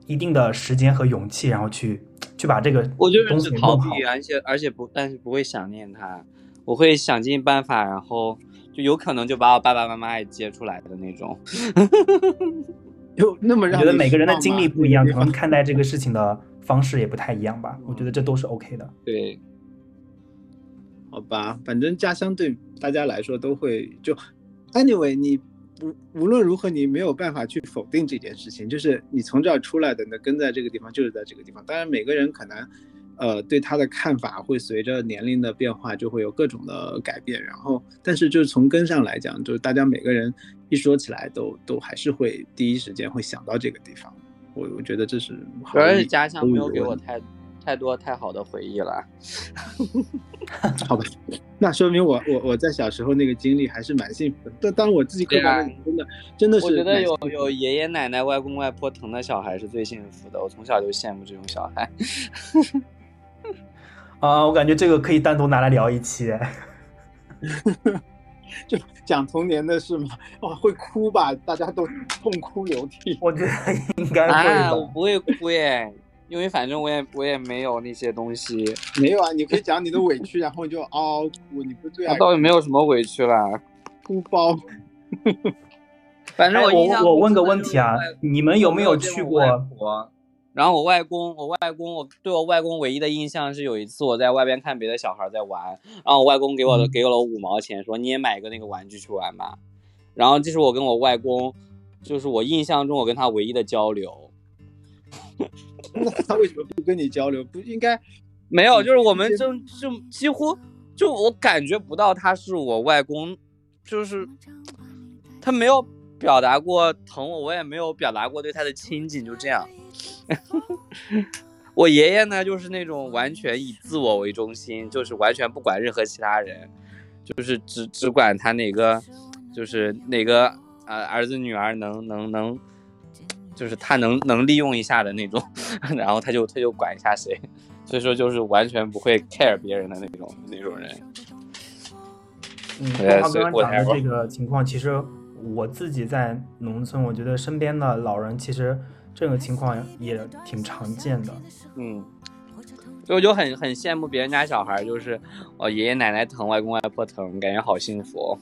Speaker 5: 一定的时间和勇气，然后去去把这个
Speaker 3: 我就是
Speaker 5: 东西弄好。
Speaker 3: 避，而且而且不，但是不会想念他，我会想尽办法，然后就有可能就把我爸爸妈妈也接出来的那种。[laughs]
Speaker 2: 有那么让你
Speaker 5: 觉得每个人的经历不一样，可能看待这个事情的方式也不太一样吧。我觉得这都是 OK 的。
Speaker 3: 对，
Speaker 2: 好吧，反正家乡对大家来说都会就，anyway，你无无论如何你没有办法去否定这件事情，就是你从这儿出来的，那跟在这个地方就是在这个地方。当然，每个人可能，呃，对他的看法会随着年龄的变化就会有各种的改变。然后，但是就是从根上来讲，就是大家每个人一说起来都都还是会第一时间会想到这个地方。我我觉得这是毫
Speaker 3: 主要是家乡没有给我太太多太好的回忆了。[laughs]
Speaker 2: 好吧，那说明我我我在小时候那个经历还是蛮幸福的。但当我自己客观的
Speaker 3: 啊
Speaker 2: 真的真的是
Speaker 3: 我觉得有有爷爷奶奶、外公外婆疼的小孩是最幸福的，我从小就羡慕这种小孩。[laughs]
Speaker 5: 啊、我感觉这个可以单独拿来聊一期。[laughs]
Speaker 2: 就讲童年的事嘛，哇，会哭吧？大家都痛哭流涕。[laughs]
Speaker 5: 我觉得应该会
Speaker 3: 啊，我不会哭耶，因为反正我也我也没有那些东西，
Speaker 2: 没有啊，你可以讲你的委屈，然后就嗷嗷哭。你不最爱
Speaker 3: 我倒也没有什么委屈啦。
Speaker 2: 哭包？[laughs]
Speaker 3: 反正
Speaker 5: 我我问个问题啊你们有没有
Speaker 3: 见
Speaker 5: 去
Speaker 3: 我外
Speaker 5: 过？
Speaker 3: 婆？然后我外公，我外公，我对我外公唯一的印象是有一次我在外边看别的小孩在玩，然后我外公给我给了我五毛钱，说你也买个那个玩具去玩吧。然后这是我跟我外公，就是我印象中我跟他唯一的交流。
Speaker 2: 那他为什么不跟你交流？不应该？
Speaker 3: 没有，就是我们
Speaker 2: 这
Speaker 3: 就就几乎就我感觉不到他是我外公，就是他没有表达过疼我，我也没有表达过对他的亲近，就这样。[laughs] 我爷爷呢，就是那种完全以自我为中心，就是完全不管任何其他人，就是只只管他哪个，就是哪个呃儿子女儿能能能，就是他能能利用一下的那种，[laughs] 然后他就他就管一下谁，所以说就是完全不会 care 别人的那种那种人。
Speaker 5: 嗯，
Speaker 3: 对
Speaker 5: 浩
Speaker 3: 所以我才
Speaker 5: 刚刚讲的这个情况，其实我自己在农村，我觉得身边的老人其实这个情况也挺常见的。
Speaker 3: 嗯，所以我就很很羡慕别人家小孩，就是哦爷爷奶奶疼，外公外婆疼，感觉好幸福哦。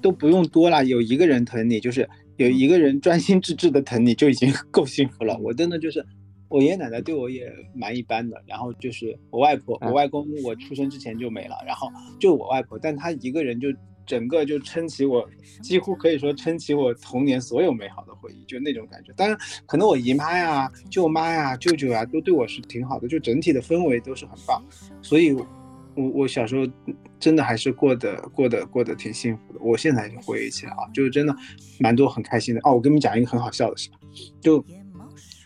Speaker 2: 都不用多了，有一个人疼你，就是有一个人专心致志的疼你，就已经 [laughs] 够幸福了。我真的就是，我爷爷奶奶对我也蛮一般的，然后就是我外婆、
Speaker 3: 嗯
Speaker 2: 我外公，我出生之前就没了，然后就我外婆，但她一个人就整个就撑起我，几乎可以说撑起我童年所有美好的回忆，就那种感觉。当然，可能我姨妈呀、舅妈呀、舅舅呀都对我是挺好的，就整体的氛围都是很棒。所以我，我小时候真的还是过得过得过得挺幸福的。我现在回忆起来啊，就是真的蛮多很开心的。哦，我跟你们讲一个很好笑的事，就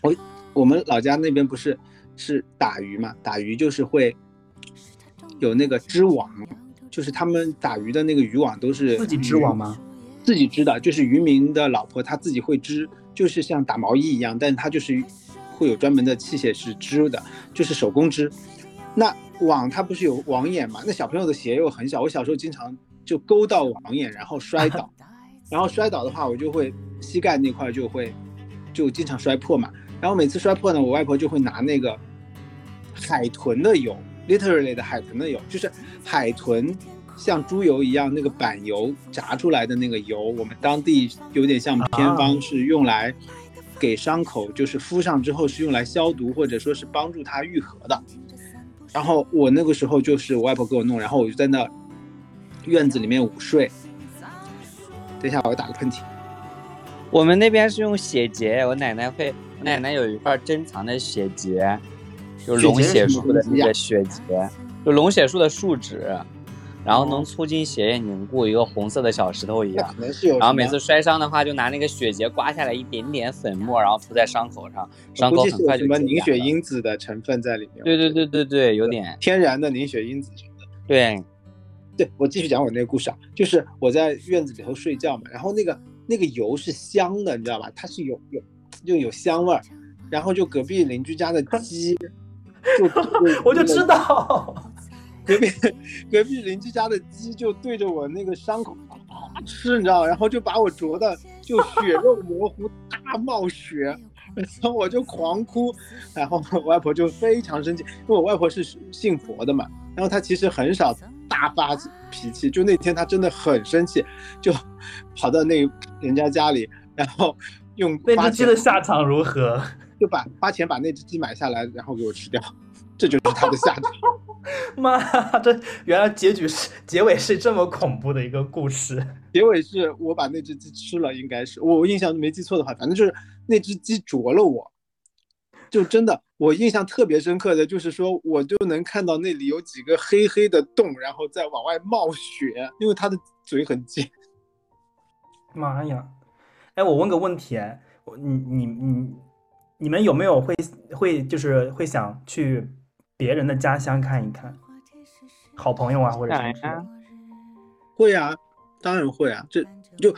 Speaker 2: 我我们老家那边不是是打鱼嘛，打鱼就是会有那个织网，就是他们打鱼的那个渔网都是
Speaker 5: 自己织网吗？
Speaker 2: 自己织的，就是渔民的老婆，她自己会织，就是像打毛衣一样，但是她就是会有专门的器械是织的，就是手工织。那网它不是有网眼嘛？那小朋友的鞋又很小，我小时候经常就勾到网眼，然后摔倒，[laughs] 然后摔倒的话，我就会膝盖那块就会就经常摔破嘛。然后每次摔破呢，我外婆就会拿那个海豚的油，literally 的海豚的油，就是海豚像猪油一样那个板油炸出来的那个油，我们当地有点像偏方，是用来给伤口，就是敷上之后是用来消毒或者说是帮助它愈合的。然后我那个时候就是我外婆给我弄，然后我就在那院子里面午睡。等一下，我打个喷嚏。
Speaker 3: 我们那边是用血结，我奶奶会，我奶奶有一块珍藏的血结，就龙血树的那个血结，就龙血树的树脂，然后能促进血液凝固，一个红色的小石头一样。然后每次摔伤的话，就拿那个血结刮下来一点点粉末，然后涂在伤口上，伤口很快就
Speaker 2: 什么凝血因子的成分在里面。
Speaker 3: 对对对对对，有点
Speaker 2: 天然的凝血因子什么的。
Speaker 3: 对，
Speaker 2: 对我继续讲我那个故事啊，就是我在院子里头睡觉嘛，然后那个那个油是香的，你知道吧？它是有有就有香味儿，然后就隔壁邻居家的鸡，[laughs]
Speaker 5: 我就知道。
Speaker 2: 隔壁隔壁邻居家的鸡就对着我那个伤口吃，你知道然后就把我啄的就血肉模糊，[laughs] 大冒血，然后我就狂哭，然后我外婆就非常生气，因为我外婆是信佛的嘛，然后她其实很少大发脾气，就那天她真的很生气，就跑到那人家家里，然后用
Speaker 5: 那只鸡的下场如何？
Speaker 2: 就把花钱把那只鸡买下来，然后给我吃掉，这就是他的下场。[laughs]
Speaker 5: 妈，这原来结局是结尾是这么恐怖的一个故事。
Speaker 2: 结尾是我把那只鸡吃了，应该是我印象没记错的话，反正就是那只鸡啄了我，就真的我印象特别深刻的就是说，我就能看到那里有几个黑黑的洞，然后再往外冒血，因为它的嘴很尖。
Speaker 5: 妈呀！哎，我问个问题，我你你你你们有没有会会就是会想去？别人的家乡看一看，好朋友啊，或者什么？
Speaker 2: 会啊，当然会啊。这就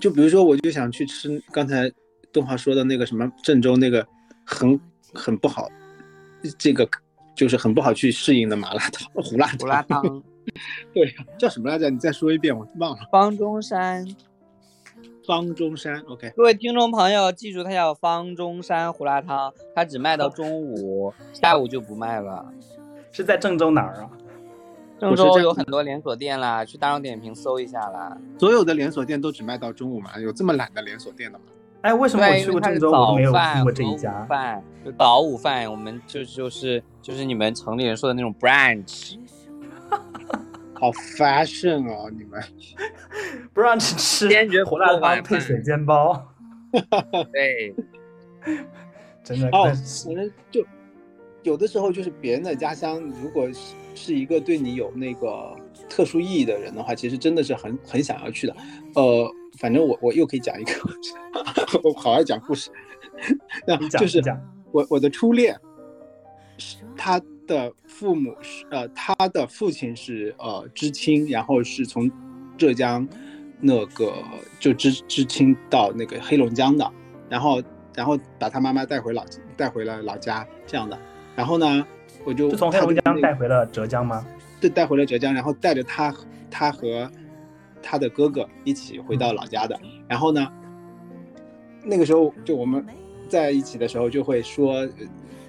Speaker 2: 就比如说，我就想去吃刚才动画说的那个什么郑州那个很很不好，这个就是很不好去适应的麻辣烫、[laughs] 胡辣
Speaker 3: 胡辣汤。[laughs]
Speaker 2: 对呀，叫什么来着？你再说一遍，我忘了。
Speaker 3: 方中山。
Speaker 2: 方中山，OK，
Speaker 3: 各位听众朋友，记住它叫方中山胡辣汤，它只卖到中午，下午就不卖了。
Speaker 5: 是在郑州哪儿啊？
Speaker 3: 郑州有很多连锁店啦，去大众点评搜一下啦。
Speaker 2: 所有的连锁店都只卖到中午吗？有这么懒的连锁店的吗？
Speaker 5: 哎，为什么我去过郑州，我都没有去过这一家？
Speaker 3: 饭就早午饭，我们就就是就是你们城里人说的那种 brunch。
Speaker 2: 好 fashion 哦，你们。
Speaker 5: 不让吃吃胡辣汤配水煎包，[laughs]
Speaker 3: 对，[laughs]
Speaker 5: 真的
Speaker 2: 哦，可能就有的时候就是别人的家乡，如果是是一个对你有那个特殊意义的人的话，其实真的是很很想要去的。呃，反正我我又可以讲一个，[laughs] 我好爱讲故事，那就是我我的初恋，他。的父母是呃，他的父亲是呃知青，然后是从浙江那个就知知青到那个黑龙江的，然后然后把他妈妈带回老带回了老家这样的，然后呢，我就
Speaker 5: 从黑龙江带回了浙江吗？
Speaker 2: 对，带回了浙江，然后带着他他和他的哥哥一起回到老家的，然后呢，那个时候就我们在一起的时候就会说。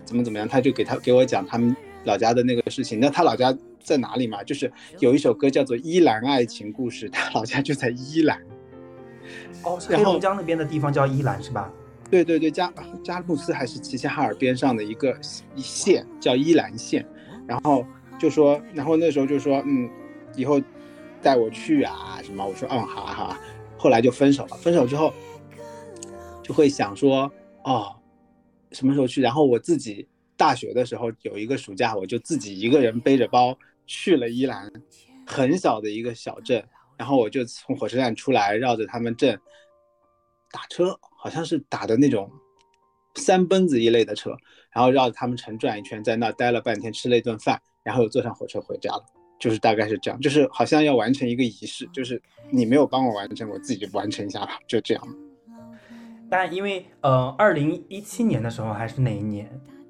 Speaker 2: 怎么怎么样？他就给他给我讲他们老家的那个事情。那他老家在哪里嘛？就是有一首歌叫做《依兰爱情故事》，他老家就在依兰。
Speaker 5: 哦，黑龙江那边的地方叫依兰是吧？
Speaker 2: 对对对，加加木斯还是齐齐哈尔边上的一个一县叫依兰县。然后就说，然后那时候就说，嗯，以后带我去啊什么？我说，嗯，好啊好啊。后来就分手了。分手之后，就会想说，哦，什么时候去？然后我自己大学的时候有一个暑假，我就自己一个人背着包去了伊兰，很小的一个小镇，然后我就从火车站出来，绕着他们镇打车，好像是打的那种三蹦子一类的车，然后绕着他们城转一圈，在那待了半天，吃了一顿饭，然后又坐上火车回家了。就是大概是这样，就是好像要完成一个仪式，就是你没有帮我完成，我自己就完成一下吧，就这样。
Speaker 5: 但因为呃，二零一七年的时候还是哪一年，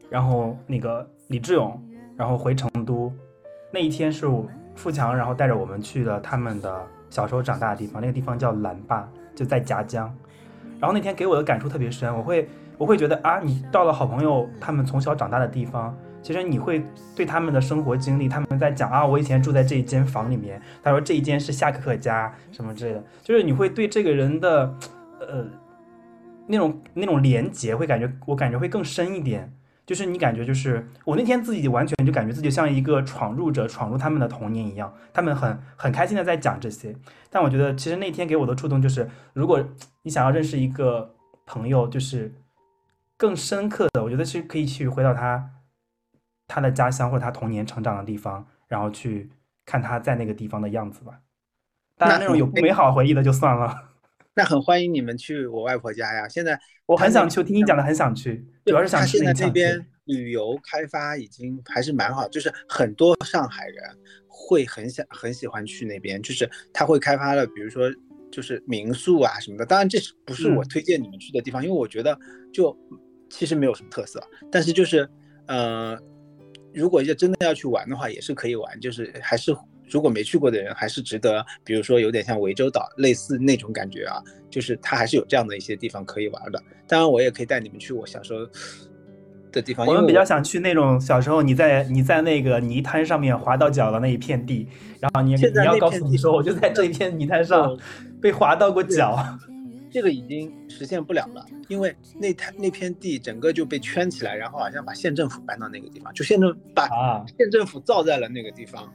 Speaker 5: 然后那个李志勇，然后回成都那一天是我富强，然后带着我们去了他们的小时候长大的地方，那个地方叫蓝坝，就在夹江。然后那天给我的感触特别深，我会我会觉得啊，你到了好朋友他们从小长大的地方。其实你会对他们的生活经历，他们在讲啊，我以前住在这一间房里面，他说这一间是夏可可家什么之类的，就是你会对这个人的，呃，那种那种连结会感觉，我感觉会更深一点。就是你感觉就是我那天自己完全就感觉自己像一个闯入者，闯入他们的童年一样，他们很很开心的在讲这些。但我觉得其实那天给我的触动就是，如果你想要认识一个朋友，就是更深刻的，我觉得是可以去回到他。他的家乡或者他童年成长的地方，然后去看他在那个地方的样子吧。当然，那种有不美好回忆的就算了。
Speaker 2: 那很欢迎你们去我外婆家呀！现在
Speaker 5: 我很想去，我听你讲的很想去，主要是想
Speaker 2: 去那这边旅游开发已经还是蛮好，就是很多上海人会很想很喜欢去那边，就是他会开发了，比如说就是民宿啊什么的。当然，这是不是我推荐你们去的地方？因为我觉得就其实没有什么特色，但是就是呃。如果要真的要去玩的话，也是可以玩，就是还是如果没去过的人，还是值得。比如说有点像涠洲岛类似那种感觉啊，就是它还是有这样的一些地方可以玩的。当然，我也可以带你们去我小时候的地方。
Speaker 5: 我们比较想去那种小时候你在你在那个泥滩上面滑到脚的那一片地，然后你你要告诉你说，我就在这一片泥滩上被滑到过脚。
Speaker 2: 这个已经实现不了了，因为那滩那片地整个就被圈起来，然后好像把县政府搬到那个地方，就县政把县政府造在了那个地方。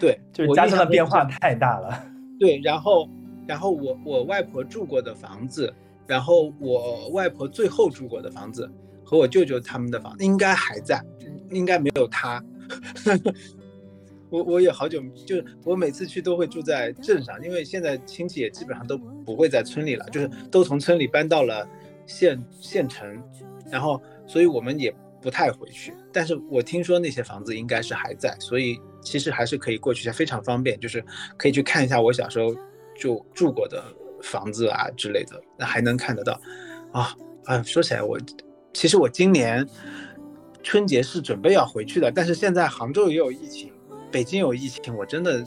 Speaker 2: 对，[laughs]
Speaker 5: 就是家乡的变化太大了。[laughs]
Speaker 2: 对，然后然后我我外婆住过的房子，然后我外婆最后住过的房子和我舅舅他们的房子应该还在，应该没有他。[laughs] 我我也好久，就是我每次去都会住在镇上，因为现在亲戚也基本上都不会在村里了，就是都从村里搬到了县县城，然后所以我们也不太回去。但是我听说那些房子应该是还在，所以其实还是可以过去一下，非常方便，就是可以去看一下我小时候就住过的房子啊之类的，那还能看得到。啊啊，说起来我其实我今年春节是准备要回去的，但是现在杭州也有疫情。北京有疫情，我真的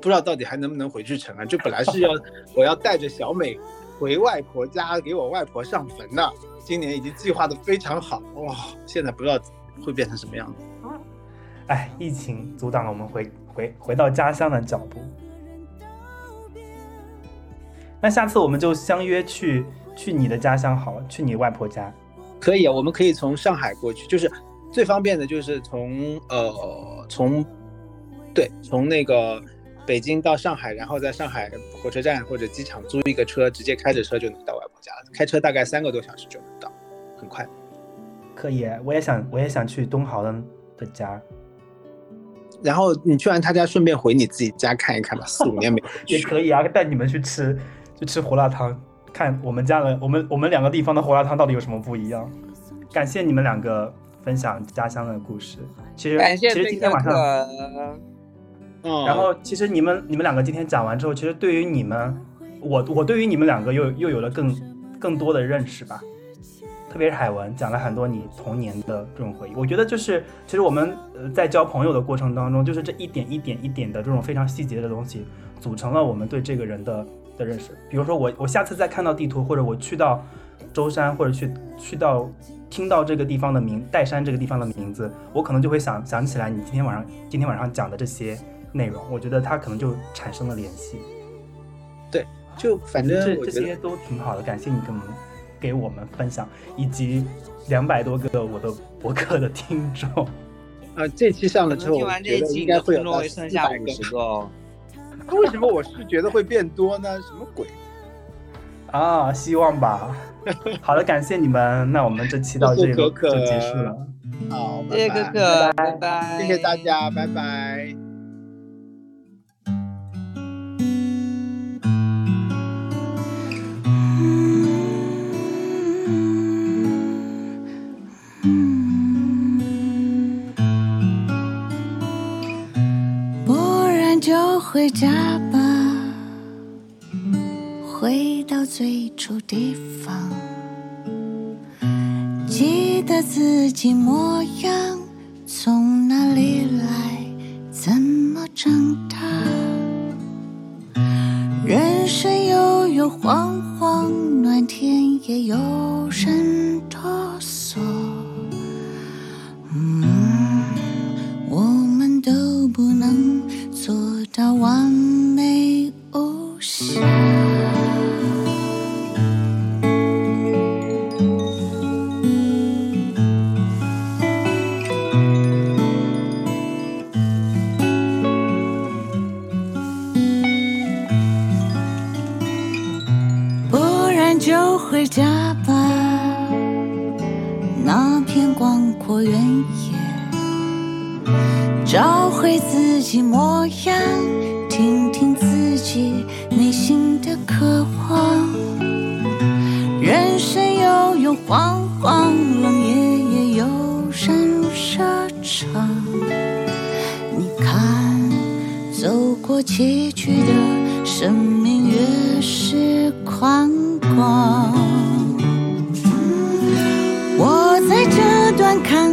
Speaker 2: 不知道到底还能不能回去成啊！就本来是要 [laughs] 我要带着小美回外婆家给我外婆上坟的，今年已经计划的非常好哇！现在不知道会变成什么样子。
Speaker 5: 哎，疫情阻挡了我们回回回到家乡的脚步。那下次我们就相约去去你的家乡好了，去你外婆家。
Speaker 2: 可以啊，我们可以从上海过去，就是最方便的，就是从呃从。对，从那个北京到上海，然后在上海火车站或者机场租一个车，直接开着车就能到外婆家了。开车大概三个多小时就能到，很快。
Speaker 5: 可以，我也想，我也想去东豪的的家。
Speaker 2: 然后你去完他家，顺便回你自己家看一看吧。[laughs] 四五年没
Speaker 5: 也可以啊，带你们去吃，去吃胡辣汤，看我们家的，我们我们两个地方的胡辣汤到底有什么不一样。感谢你们两个分享家乡的故事。其实，其实今天晚上。然后，其实你们你们两个今天讲完之后，其实对于你们，我我对于你们两个又又有了更更多的认识吧。特别是海文讲了很多你童年的这种回忆，我觉得就是其实我们呃在交朋友的过程当中，就是这一点一点一点的这种非常细节的东西，组成了我们对这个人的的认识。比如说我我下次再看到地图，或者我去到舟山，或者去去到听到这个地方的名岱山这个地方的名字，我可能就会想想起来你今天晚上今天晚上讲的这些。内容，我觉得它可能就产生了联系。
Speaker 2: 对，就反正
Speaker 5: 这这些都挺好的，感谢你跟我们给我们分享，以及两百多个我的博客的听众。[laughs]
Speaker 2: 呃，这期上了之后，
Speaker 3: 听完这期
Speaker 2: 应该会
Speaker 3: 有剩下五十个。[laughs]
Speaker 2: 为什么我是觉得会变多呢？什么鬼？
Speaker 5: 啊，希望吧。好的，感谢你们，那我们这期到 [laughs] 这里
Speaker 2: 谢谢可可
Speaker 5: 就结束了。
Speaker 2: 好，
Speaker 3: 谢谢
Speaker 2: 拜拜
Speaker 3: 可可，拜拜，
Speaker 2: 谢谢大。家，拜拜。
Speaker 6: 回家吧，回到最初地方，记得自己模样，从哪里来，怎么长大。人生悠悠晃晃，暖天也有人哆嗦。嗯。我们都不能到完美无瑕。不然就回家吧，那片广阔原野。找回自己模样，听听自己内心的渴望。人生悠悠晃晃，冷夜夜有人热肠。你看，走过崎岖的生命越是宽广。我在这段看